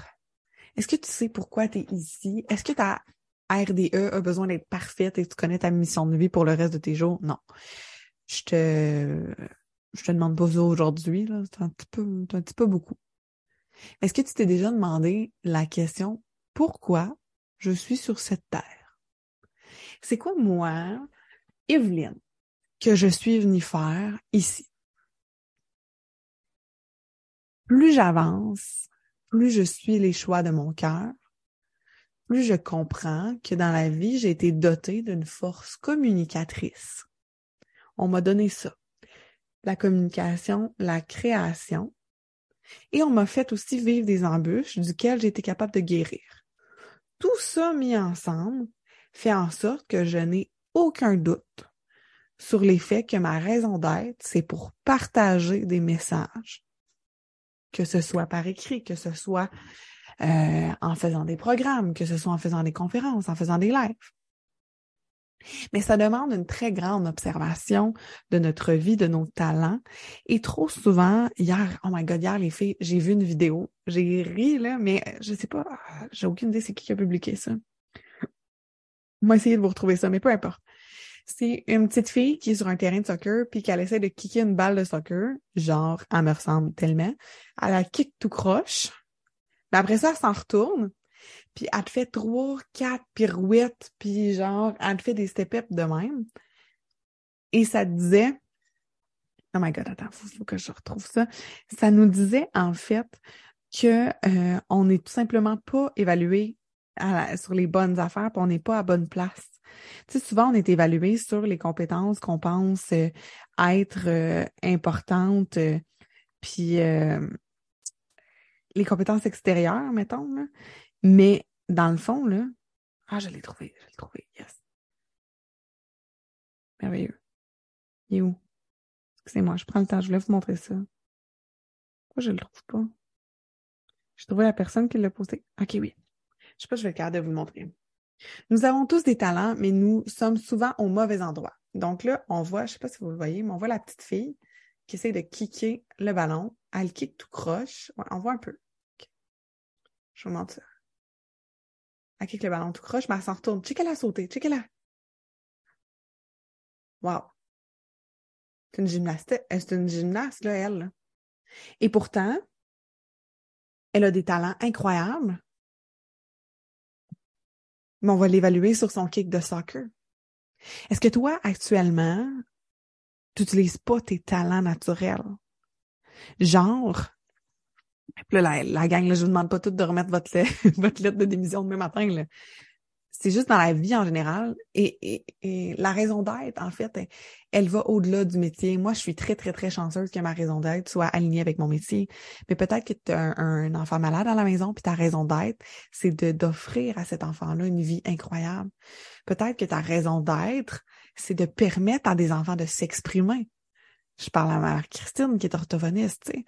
Est-ce que tu sais pourquoi tu es ici? Est-ce que ta RDE a besoin d'être parfaite et que tu connais ta mission de vie pour le reste de tes jours? Non. Je te, je te demande pas ça aujourd'hui, là. C'est un petit peu, un petit peu beaucoup. Est-ce que tu t'es déjà demandé la question pourquoi je suis sur cette terre? C'est quoi moi, Evelyne, que je suis venue faire ici? Plus j'avance, plus je suis les choix de mon cœur, plus je comprends que dans la vie, j'ai été dotée d'une force communicatrice. On m'a donné ça. La communication, la création, et on m'a fait aussi vivre des embûches duquel j'ai été capable de guérir. Tout ça mis ensemble fait en sorte que je n'ai aucun doute sur les faits que ma raison d'être, c'est pour partager des messages, que ce soit par écrit, que ce soit euh, en faisant des programmes, que ce soit en faisant des conférences, en faisant des lives. Mais ça demande une très grande observation de notre vie, de nos talents. Et trop souvent, hier, oh my god, hier, les filles, j'ai vu une vidéo. J'ai ri, là, mais je sais pas, j'ai aucune idée c'est qui a publié ça. Va essayer de vous retrouver ça, mais peu importe. C'est une petite fille qui est sur un terrain de soccer puis qu'elle essaie de kicker une balle de soccer. Genre, elle me ressemble tellement. Elle la kick tout croche. Mais après ça, elle s'en retourne puis elle te fait trois, quatre pirouettes, puis genre, elle te fait des step-ups de même. Et ça te disait, oh my god, attends, faut, faut que je retrouve ça. Ça nous disait, en fait, que euh, on n'est tout simplement pas évalué sur les bonnes affaires, puis on n'est pas à bonne place. Tu sais, souvent, on est évalué sur les compétences qu'on pense euh, être euh, importantes, puis les compétences extérieures, mettons. Là. Mais dans le fond, là, ah, je l'ai trouvé, je l'ai trouvé, yes. Merveilleux. Il est où? Excusez-moi, je prends le temps, je voulais vous montrer ça. Pourquoi je le trouve pas? J'ai trouvé la personne qui l'a posté. OK, oui. Je sais pas, je vais le garder de vous le montrer. Nous avons tous des talents, mais nous sommes souvent au mauvais endroit. Donc là, on voit, je sais pas si vous le voyez, mais on voit la petite fille qui essaie de kicker le ballon. Elle kick tout croche. on voit un peu. Je vous montre ça. Elle kick le ballon tout croche, mais elle s'en retourne. Check elle a sauté. Check elle a. Wow. C'est une gymnaste. Euh, une gymnaste, là, elle. Et pourtant, elle a des talents incroyables. Mais on va l'évaluer sur son kick de soccer. Est-ce que toi, actuellement, tu n'utilises pas tes talents naturels? Genre, puis là, la, gang, là, je vous demande pas tout de remettre votre, lettre de démission demain matin. C'est juste dans la vie en général. Et, et, la raison d'être, en fait, elle, va au-delà du métier. Moi, je suis très, très, très chanceuse que ma raison d'être soit alignée avec mon métier. Mais peut-être que tu as un, enfant malade à la maison, puis ta raison d'être, c'est de d'offrir à cet enfant-là une vie incroyable. Peut-être que ta raison d'être, c'est de permettre à des enfants de s'exprimer. Je parle à ma mère Christine, qui est orthophoniste, tu sais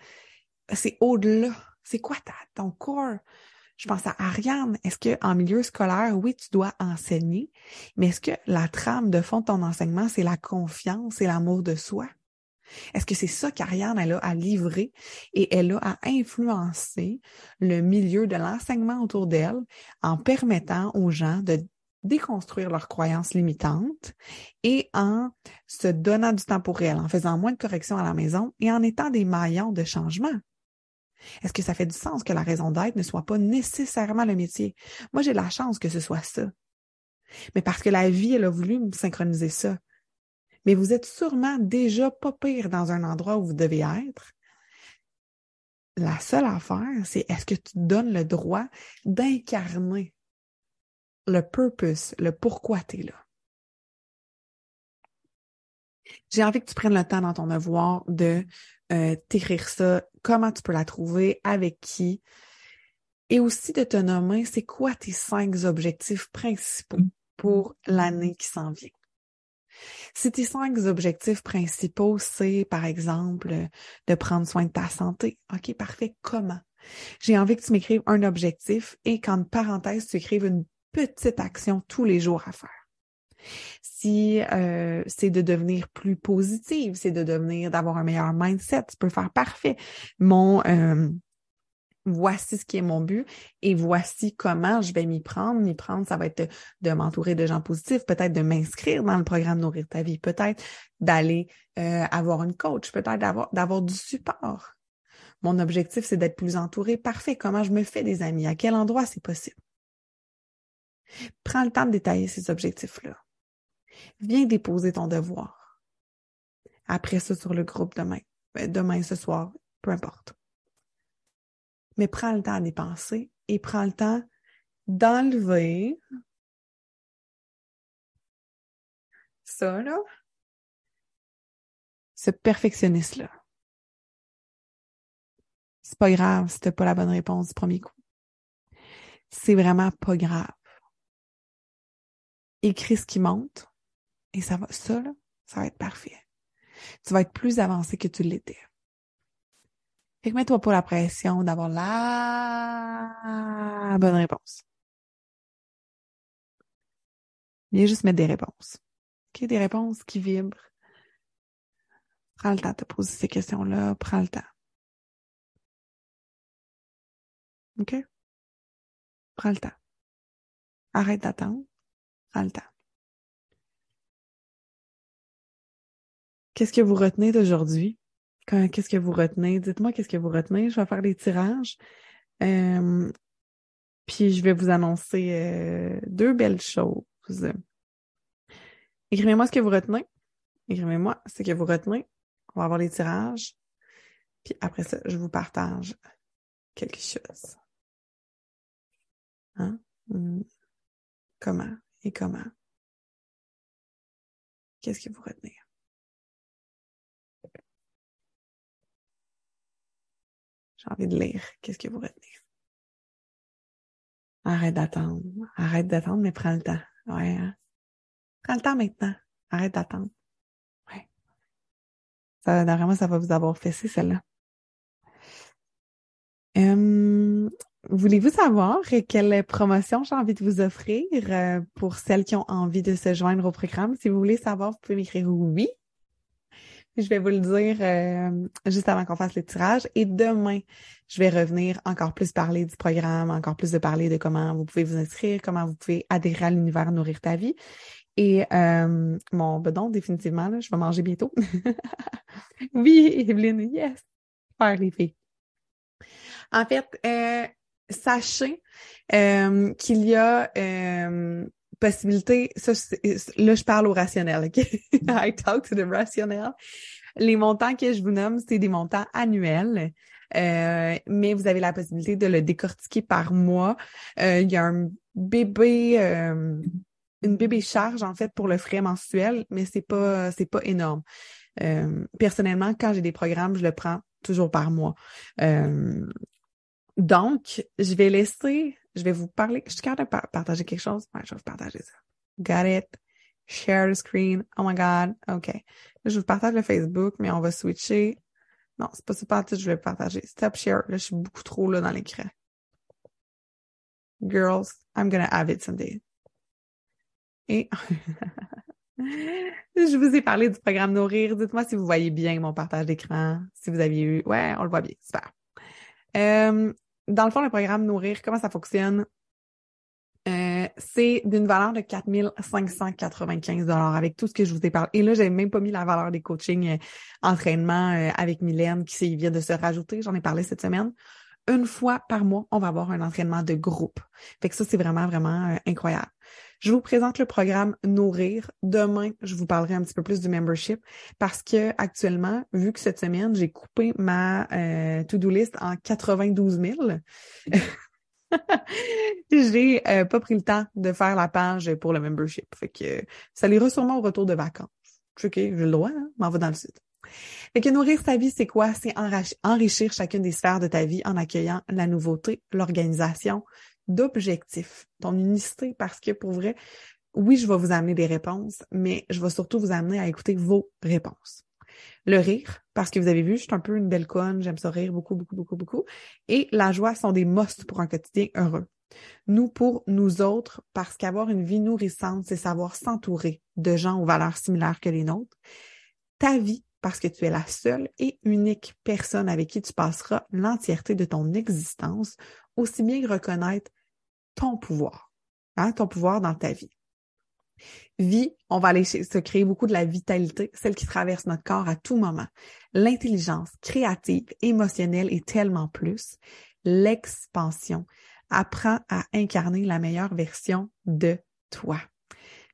c'est au-delà. C'est quoi ton corps? Je pense à Ariane. Est-ce que en milieu scolaire, oui, tu dois enseigner, mais est-ce que la trame de fond de ton enseignement, c'est la confiance et l'amour de soi? Est-ce que c'est ça qu'Ariane, elle a à livrer et elle a à influencer le milieu de l'enseignement autour d'elle en permettant aux gens de déconstruire leurs croyances limitantes et en se donnant du temps pour elle, en faisant moins de corrections à la maison et en étant des maillons de changement? Est-ce que ça fait du sens que la raison d'être ne soit pas nécessairement le métier? Moi, j'ai la chance que ce soit ça. Mais parce que la vie, elle a voulu me synchroniser ça. Mais vous êtes sûrement déjà pas pire dans un endroit où vous devez être. La seule affaire, c'est est-ce que tu donnes le droit d'incarner le purpose, le pourquoi tu es là? J'ai envie que tu prennes le temps dans ton devoir de euh, t'écrire ça, comment tu peux la trouver, avec qui, et aussi de te nommer c'est quoi tes cinq objectifs principaux pour l'année qui s'en vient? Si tes cinq objectifs principaux, c'est par exemple de prendre soin de ta santé, ok, parfait, comment? J'ai envie que tu m'écrives un objectif et qu'en parenthèse, tu écrives une petite action tous les jours à faire si euh, c'est de devenir plus positive, c'est de devenir, d'avoir un meilleur mindset, tu peux faire parfait. Mon euh, voici ce qui est mon but et voici comment je vais m'y prendre. M'y prendre, ça va être de, m'entourer de gens positifs, peut-être de m'inscrire dans le programme Nourrir ta vie, peut-être d'aller euh, avoir une coach, peut-être d'avoir, d'avoir du support. Mon objectif, c'est d'être plus entouré. Parfait. Comment je me fais des amis? À quel endroit c'est possible? Prends le temps de détailler ces objectifs-là. Viens déposer ton devoir. Après ça, sur le groupe demain, ben, demain, ce soir, peu importe. Mais prends le temps d'y penser et prends le temps d'enlever ça, là, ce perfectionniste-là. C'est pas grave si t'as pas la bonne réponse du premier coup. C'est vraiment pas grave. Écris ce qui monte, et ça va, ça, là, Ça va être parfait. Tu vas être plus avancé que tu l'étais. Fait que mets-toi pas la pression d'avoir la bonne réponse. Viens juste mettre des réponses. OK? Des réponses qui vibrent. Prends le temps de te poser ces questions-là. Prends le temps. OK? Prends le temps. Arrête d'attendre. Prends le temps. Qu'est-ce que vous retenez d'aujourd'hui? Qu'est-ce que vous retenez? Dites-moi qu'est-ce que vous retenez. Je vais faire des tirages. Euh, puis je vais vous annoncer euh, deux belles choses. Écrivez-moi ce que vous retenez. Écrivez-moi ce que vous retenez. On va avoir les tirages. Puis après ça, je vous partage quelque chose. Hein? Hmm. Comment et comment? Qu'est-ce que vous retenez? J'ai envie de lire. Qu'est-ce que vous retenez? Arrête d'attendre. Arrête d'attendre, mais prends le temps. Ouais. Hein? Prends le temps maintenant. Arrête d'attendre. Ouais. Ça, vraiment, ça va vous avoir fessé, celle-là. Hum, voulez-vous savoir quelle promotion j'ai envie de vous offrir euh, pour celles qui ont envie de se joindre au programme? Si vous voulez savoir, vous pouvez m'écrire oui je vais vous le dire euh, juste avant qu'on fasse le tirage. Et demain, je vais revenir encore plus parler du programme, encore plus de parler de comment vous pouvez vous inscrire, comment vous pouvez adhérer à l'univers Nourrir ta vie. Et euh, bon, ben donc, définitivement, là, je vais manger bientôt. oui, Evelyne, yes. Faire les. En fait, euh, sachez euh, qu'il y a euh, possibilité, ça, là, je parle au rationnel, OK? I talk to the rationnel. Les montants que je vous nomme, c'est des montants annuels. Euh, mais vous avez la possibilité de le décortiquer par mois. Euh, il y a un bébé, euh, une bébé charge en fait pour le frais mensuel, mais c'est pas c'est pas énorme. personnellement, quand j'ai des programmes, je le prends toujours par mois. donc, je vais laisser je vais vous parler. Je suis capable de partager quelque chose? Ouais, je vais vous partager ça. Got it. Share the screen. Oh my God. OK. Je vous partage le Facebook, mais on va switcher. Non, c'est pas ça que je vais partager. Stop share. Là, je suis beaucoup trop là dans l'écran. Girls, I'm gonna have it someday. Et je vous ai parlé du programme Nourrir. Dites-moi si vous voyez bien mon partage d'écran. Si vous aviez eu. Ouais, on le voit bien. Super. Euh, dans le fond, le programme Nourrir, comment ça fonctionne? Euh, c'est d'une valeur de 4595 dollars avec tout ce que je vous ai parlé. Et là, j'ai même pas mis la valeur des coachings euh, entraînement euh, avec Mylène qui vient de se rajouter. J'en ai parlé cette semaine. Une fois par mois, on va avoir un entraînement de groupe. Fait que ça, c'est vraiment, vraiment incroyable. Je vous présente le programme Nourrir. Demain, je vous parlerai un petit peu plus du membership parce que actuellement, vu que cette semaine, j'ai coupé ma euh, to-do list en 92 000, j'ai euh, pas pris le temps de faire la page pour le membership. Fait que ça ira sûrement au retour de vacances. OK, j'ai le droit, hein? m'en va dans le sud. Fait que nourrir sa vie, c'est quoi? C'est enrichir chacune des sphères de ta vie en accueillant la nouveauté, l'organisation, d'objectifs, ton unicité, parce que pour vrai, oui, je vais vous amener des réponses, mais je vais surtout vous amener à écouter vos réponses. Le rire, parce que vous avez vu, je suis un peu une belle conne, j'aime ça rire beaucoup, beaucoup, beaucoup, beaucoup. Et la joie sont des musts pour un quotidien heureux. Nous, pour nous autres, parce qu'avoir une vie nourrissante, c'est savoir s'entourer de gens aux valeurs similaires que les nôtres. Ta vie, parce que tu es la seule et unique personne avec qui tu passeras l'entièreté de ton existence, aussi bien reconnaître ton pouvoir, hein, ton pouvoir dans ta vie. Vie, on va aller se créer beaucoup de la vitalité, celle qui traverse notre corps à tout moment. L'intelligence créative, émotionnelle et tellement plus. L'expansion. Apprends à incarner la meilleure version de toi.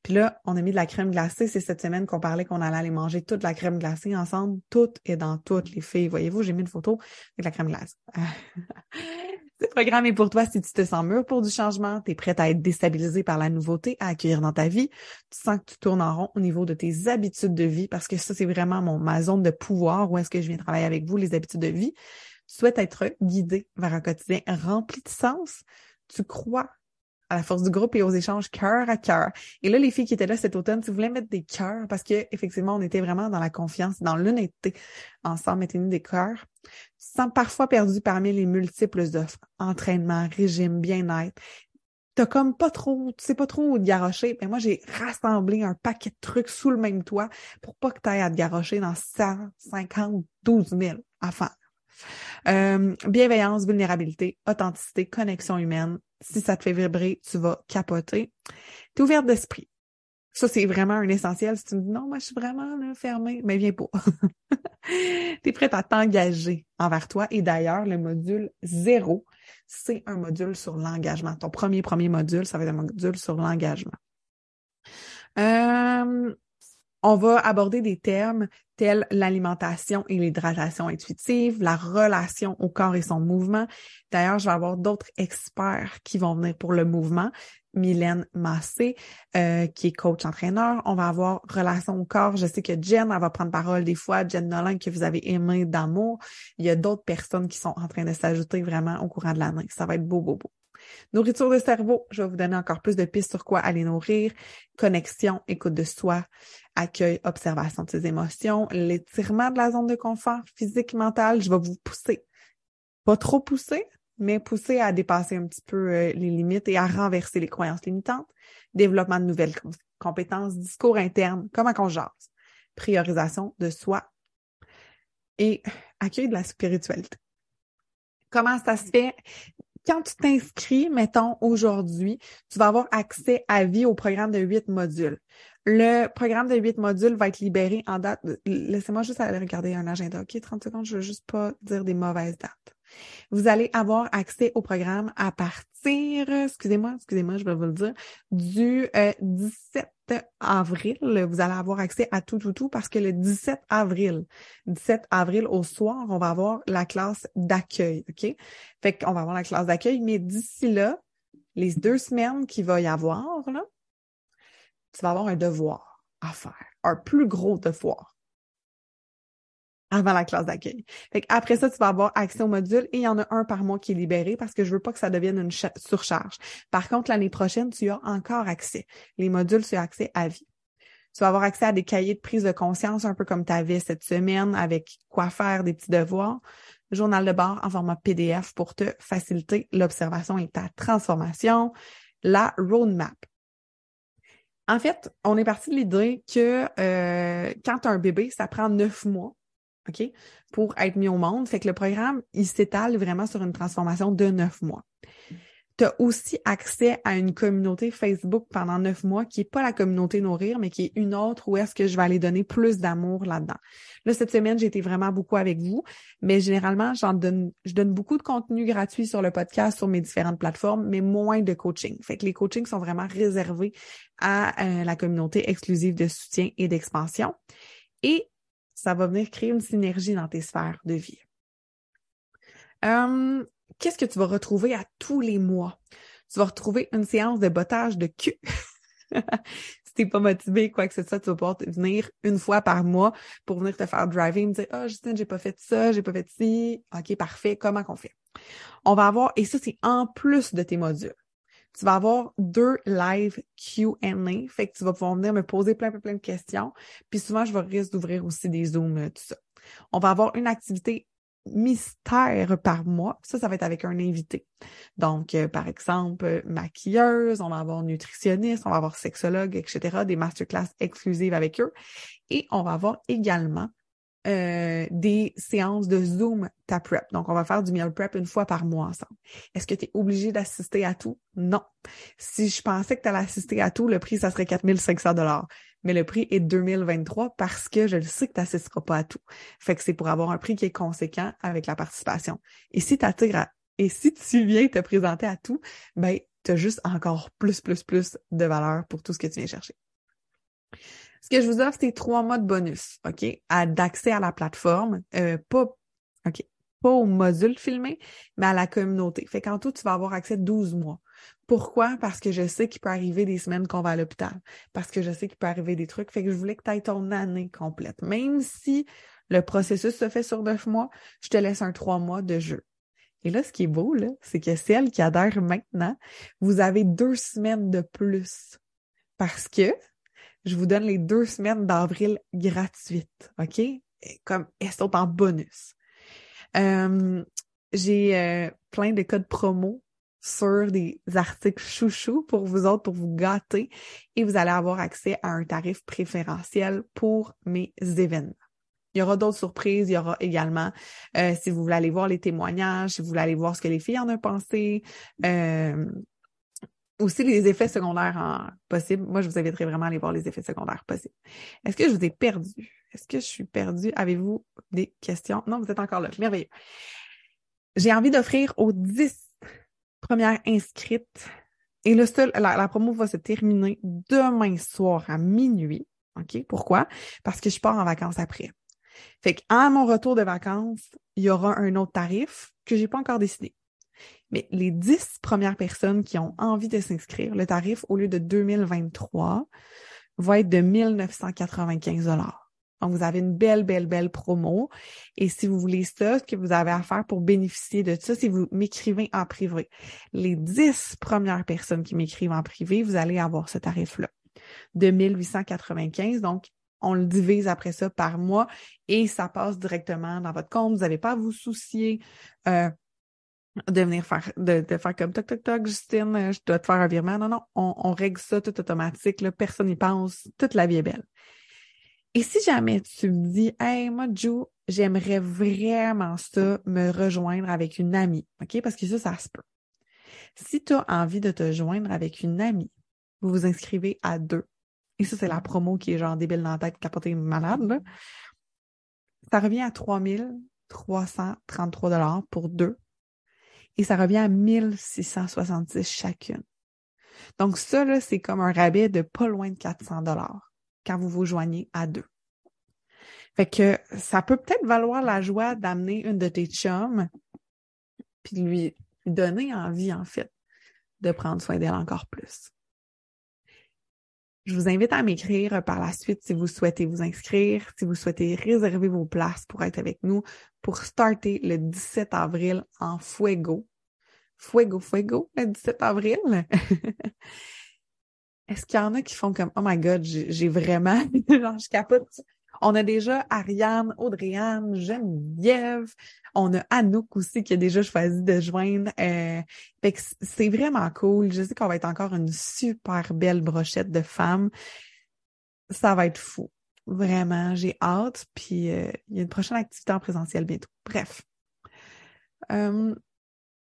Puis là, on a mis de la crème glacée. C'est cette semaine qu'on parlait qu'on allait aller manger toute la crème glacée ensemble. Tout est dans toutes les filles. Voyez-vous, j'ai mis une photo avec la crème glacée. Ce programme est pour toi si tu te sens mûr pour du changement, tu es prête à être déstabilisé par la nouveauté, à accueillir dans ta vie, tu sens que tu tournes en rond au niveau de tes habitudes de vie, parce que ça, c'est vraiment mon, ma zone de pouvoir où est-ce que je viens travailler avec vous, les habitudes de vie. Tu souhaites être guidé vers un quotidien rempli de sens. Tu crois à la force du groupe et aux échanges cœur à cœur. Et là, les filles qui étaient là cet automne, si vous voulez mettre des cœurs, parce que effectivement, on était vraiment dans la confiance, dans l'honnêteté, ensemble, mettez-nous des cœurs. Sans parfois perdu parmi les multiples offres, entraînement, régime, bien-être, t'as comme pas trop, tu sais pas trop où te garrocher. Mais moi, j'ai rassemblé un paquet de trucs sous le même toit pour pas que tu ailles à te garrocher dans 150, 12 000 affaires. Euh, bienveillance, vulnérabilité, authenticité, connexion humaine. Si ça te fait vibrer, tu vas capoter. T'es ouverte d'esprit. Ça, c'est vraiment un essentiel. Si tu me dis non, moi, je suis vraiment fermée, mais viens pas. T'es prête à t'engager envers toi. Et d'ailleurs, le module zéro, c'est un module sur l'engagement. Ton premier, premier module, ça va être un module sur l'engagement. Euh, on va aborder des termes tels l'alimentation et l'hydratation intuitive, la relation au corps et son mouvement. D'ailleurs, je vais avoir d'autres experts qui vont venir pour le mouvement. Mylène Massé, euh, qui est coach entraîneur. On va avoir relation au corps. Je sais que Jen, elle va prendre parole des fois. Jen Nolan, que vous avez aimé d'amour. Il y a d'autres personnes qui sont en train de s'ajouter vraiment au courant de l'année. Ça va être beau, beau, beau. Nourriture de cerveau, je vais vous donner encore plus de pistes sur quoi aller nourrir. Connexion, écoute de soi, accueil, observation de ses émotions, l'étirement de la zone de confort physique, mental. Je vais vous pousser. Pas trop pousser, mais pousser à dépasser un petit peu euh, les limites et à renverser les croyances limitantes. Développement de nouvelles compétences, discours interne, comment qu'on jase? Priorisation de soi et accueil de la spiritualité. Comment ça se fait? quand tu t'inscris, mettons, aujourd'hui, tu vas avoir accès à vie au programme de huit modules. Le programme de huit modules va être libéré en date. Laissez-moi juste aller regarder un agenda. OK, 30 secondes, je veux juste pas dire des mauvaises dates. Vous allez avoir accès au programme à partir, excusez-moi, excusez-moi, je vais vous le dire, du 17 euh, avril. Vous allez avoir accès à tout, tout, tout parce que le 17 avril, 17 avril au soir, on va avoir la classe d'accueil, OK? Fait qu'on va avoir la classe d'accueil, mais d'ici là, les deux semaines qu'il va y avoir, là, tu vas avoir un devoir à faire, un plus gros devoir avant la classe d'accueil. Après ça, tu vas avoir accès au module et il y en a un par mois qui est libéré parce que je veux pas que ça devienne une surcharge. Par contre, l'année prochaine, tu as encore accès. Les modules, tu as accès à vie. Tu vas avoir accès à des cahiers de prise de conscience, un peu comme tu avais cette semaine, avec quoi faire, des petits devoirs. Journal de bord en format PDF pour te faciliter l'observation et ta transformation. La roadmap. En fait, on est parti de l'idée que euh, quand un bébé, ça prend neuf mois OK? Pour être mis au monde. Fait que le programme, il s'étale vraiment sur une transformation de neuf mois. Tu as aussi accès à une communauté Facebook pendant neuf mois qui est pas la communauté Nourrir, mais qui est une autre où est-ce que je vais aller donner plus d'amour là-dedans. Là, cette semaine, j'ai été vraiment beaucoup avec vous, mais généralement, j'en donne, je donne beaucoup de contenu gratuit sur le podcast, sur mes différentes plateformes, mais moins de coaching. Fait que les coachings sont vraiment réservés à euh, la communauté exclusive de soutien et d'expansion. Et ça va venir créer une synergie dans tes sphères de vie. Hum, qu'est-ce que tu vas retrouver à tous les mois? Tu vas retrouver une séance de bottage de cul. si t'es pas motivé, quoi que ce soit, tu vas pouvoir venir une fois par mois pour venir te faire driver, me dire, ah, oh, Justine, j'ai pas fait ça, j'ai pas fait ci. OK, parfait. Comment qu'on fait? On va avoir, et ça, c'est en plus de tes modules tu vas avoir deux live Q&A, fait que tu vas pouvoir venir me poser plein, plein, plein de questions. Puis souvent, je vais risque d'ouvrir aussi des Zooms, euh, tout ça. On va avoir une activité mystère par mois. Ça, ça va être avec un invité. Donc, euh, par exemple, maquilleuse, on va avoir nutritionniste, on va avoir sexologue, etc., des masterclass exclusives avec eux. Et on va avoir également euh, des séances de Zoom ta prep. Donc, on va faire du meal prep une fois par mois ensemble. Est-ce que tu es obligé d'assister à tout? Non. Si je pensais que tu allais assister à tout, le prix, ça serait 4500 dollars. Mais le prix est 2023 parce que je le sais que tu n'assisteras pas à tout. Fait que c'est pour avoir un prix qui est conséquent avec la participation. Et si tu à... et si tu viens te présenter à tout, ben, tu as juste encore plus, plus, plus de valeur pour tout ce que tu viens chercher. Ce que je vous offre, c'est trois mois de bonus, OK, d'accès à la plateforme, euh, pas, OK, pas au module filmé, mais à la communauté. Fait qu'en tout, tu vas avoir accès 12 mois. Pourquoi? Parce que je sais qu'il peut arriver des semaines qu'on va à l'hôpital. Parce que je sais qu'il peut arriver des trucs. Fait que je voulais que tu aies ton année complète. Même si le processus se fait sur neuf mois, je te laisse un trois mois de jeu. Et là, ce qui est beau, c'est que celles qui adhèrent maintenant, vous avez deux semaines de plus. Parce que je vous donne les deux semaines d'avril gratuites, OK? Comme elles sont en bonus. Euh, j'ai euh, plein de codes promo sur des articles chouchous pour vous autres, pour vous gâter, et vous allez avoir accès à un tarif préférentiel pour mes événements. Il y aura d'autres surprises. Il y aura également, euh, si vous voulez aller voir les témoignages, si vous voulez aller voir ce que les filles en ont pensé, euh, aussi les effets secondaires possibles. Moi, je vous inviterai vraiment à aller voir les effets secondaires possibles. Est-ce que je vous ai perdu? Est-ce que je suis perdue? Avez-vous des questions? Non, vous êtes encore là. Merveilleux. J'ai envie d'offrir aux 10 premières inscrites. Et le seul, la, la promo va se terminer demain soir à minuit. OK? Pourquoi? Parce que je pars en vacances après. Fait qu'à mon retour de vacances, il y aura un autre tarif que j'ai pas encore décidé. Mais les dix premières personnes qui ont envie de s'inscrire, le tarif, au lieu de 2023, va être de 1995 dollars. Donc, vous avez une belle, belle, belle promo. Et si vous voulez ça, ce que vous avez à faire pour bénéficier de ça, c'est vous m'écrivez en privé. Les dix premières personnes qui m'écrivent en privé, vous allez avoir ce tarif-là de 1895. Donc, on le divise après ça par mois et ça passe directement dans votre compte. Vous n'avez pas à vous soucier euh, de venir faire, de, faire comme toc, toc, toc, Justine, je dois te faire un virement. Non, non, on, règle ça tout automatique. Personne n'y pense. Toute la vie est belle. Et si jamais tu me dis, hey, moi, Joe, j'aimerais vraiment ça, me rejoindre avec une amie, OK? Parce que ça, ça se peut. Si tu as envie de te joindre avec une amie, vous vous inscrivez à deux. Et ça, c'est la promo qui est genre débile dans la tête, capoté malade. Là. Ça revient à 3333 pour deux. Et ça revient à 1666 chacune. Donc ça, c'est comme un rabais de pas loin de 400 dollars quand vous vous joignez à deux. Fait que ça peut peut-être valoir la joie d'amener une de tes chums puis lui donner envie, en fait, de prendre soin d'elle encore plus. Je vous invite à m'écrire par la suite si vous souhaitez vous inscrire, si vous souhaitez réserver vos places pour être avec nous pour starter le 17 avril en Fuego. Fuego, Fuego, le 17 avril. Est-ce qu'il y en a qui font comme Oh my God, j'ai vraiment, genre, je capote. On a déjà Ariane, Audrey-Anne, Geneviève. On a Anouk aussi qui a déjà choisi de joindre. Euh, c'est vraiment cool. Je sais qu'on va être encore une super belle brochette de femmes. Ça va être fou. Vraiment, j'ai hâte. Puis euh, il y a une prochaine activité en présentiel bientôt. Bref. Euh,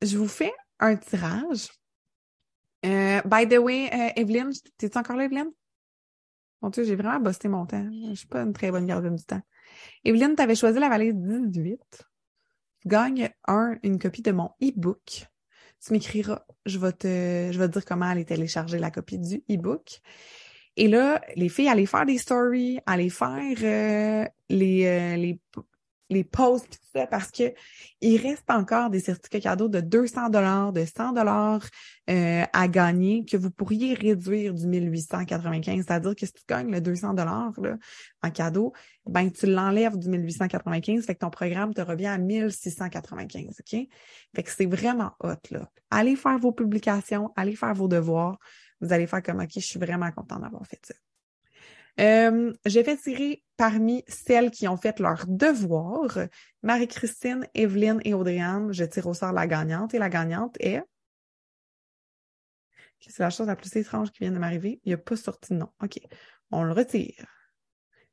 je vous fais un tirage. By the way, Evelyne, t'es-tu encore là, Evelyne? Mon Dieu, j'ai vraiment bossé mon temps. Je suis pas une très bonne gardienne du temps. Evelyne, tu avais choisi la valise 18. Tu gagnes un, une copie de mon e-book. Tu m'écriras, je vais te, je vais te dire comment aller télécharger la copie du e-book. Et là, les filles, allez faire des stories, allez faire euh, les, euh, les, pauses parce que il reste encore des certificats cadeaux de 200 dollars, de 100 dollars euh, à gagner que vous pourriez réduire du 1895, c'est-à-dire que si tu gagnes le 200 dollars en cadeau, ben tu l'enlèves du 1895, fait que ton programme te revient à 1695, OK? Fait que c'est vraiment hot là. Allez faire vos publications, allez faire vos devoirs, vous allez faire comme OK, je suis vraiment content d'avoir fait ça. Euh, j'ai fait tirer parmi celles qui ont fait leur devoir, Marie-Christine, Evelyne et Audriane. Je tire au sort la gagnante et la gagnante est... C'est la chose la plus étrange qui vient de m'arriver? Il n'y a pas sorti de nom. OK. On le retire.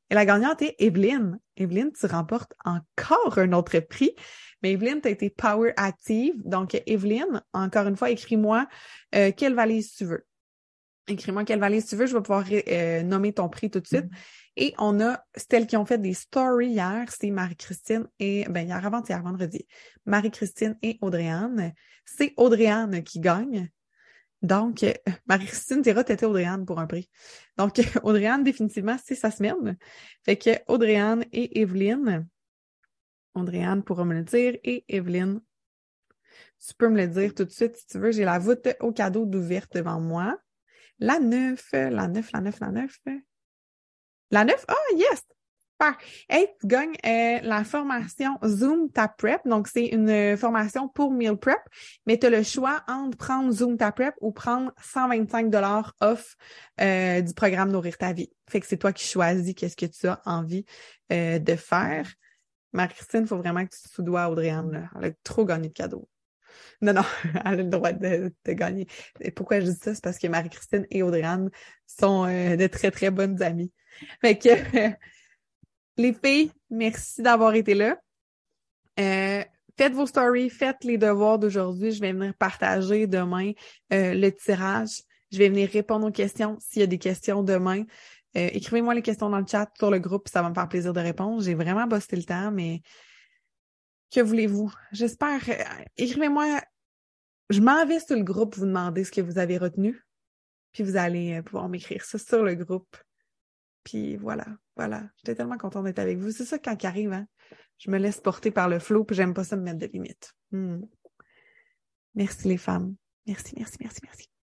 Et la gagnante est Evelyne. Evelyne, tu remportes encore un autre prix. Mais Evelyne, tu as été Power Active. Donc, Evelyne, encore une fois, écris-moi euh, quelle valise tu veux. Écris-moi quelle valise tu veux, je vais pouvoir euh, nommer ton prix tout de suite. Mm-hmm. Et on a celles qui ont fait des stories hier, c'est Marie-Christine et, ben, hier avant-hier, vendredi. Marie-Christine et Audrey-Anne. C'est Audrey-Anne qui gagne. Donc, euh, Marie-Christine, t'es t'étais Audrey-Anne pour un prix. Donc, Audrey-Anne, définitivement, c'est sa semaine. Fait que Audrey-Anne et Evelyne. Audrey-Anne pourra me le dire et Evelyne, tu peux me le dire tout de suite si tu veux. J'ai la voûte au cadeau d'ouverte devant moi. La neuf, la neuf, la neuf, la neuf. La neuf, ah, yes! Super. Hey, tu gagnes euh, la formation Zoom Tap Prep. Donc, c'est une euh, formation pour Meal Prep, mais tu as le choix entre prendre Zoom Tap Prep ou prendre 125 dollars off euh, du programme Nourrir ta vie. Fait que c'est toi qui choisis qu'est-ce que tu as envie de faire. Marie-Christine, il faut vraiment que tu te sous-dois à Audrey-Anne. Elle a trop gagné de cadeaux. Non, non, elle a le droit de, gagner. Et pourquoi je dis ça? C'est parce que Marie-Christine et Audrey-Anne sont de très, très bonnes amies. Fait les filles, merci d'avoir été là. Euh, faites vos stories, faites les devoirs d'aujourd'hui. Je vais venir partager demain euh, le tirage. Je vais venir répondre aux questions s'il y a des questions demain. Euh, écrivez-moi les questions dans le chat sur le groupe, ça va me faire plaisir de répondre. J'ai vraiment bossé le temps, mais que voulez-vous? J'espère. écrivez-moi. Je m'en vais sur le groupe vous demander ce que vous avez retenu. Puis vous allez pouvoir m'écrire ça sur le groupe. Puis voilà, voilà. J'étais tellement contente d'être avec vous. C'est ça quand il arrive, hein? Je me laisse porter par le flot, puis j'aime pas ça me mettre de limites. Hmm. Merci les femmes. Merci, merci, merci, merci.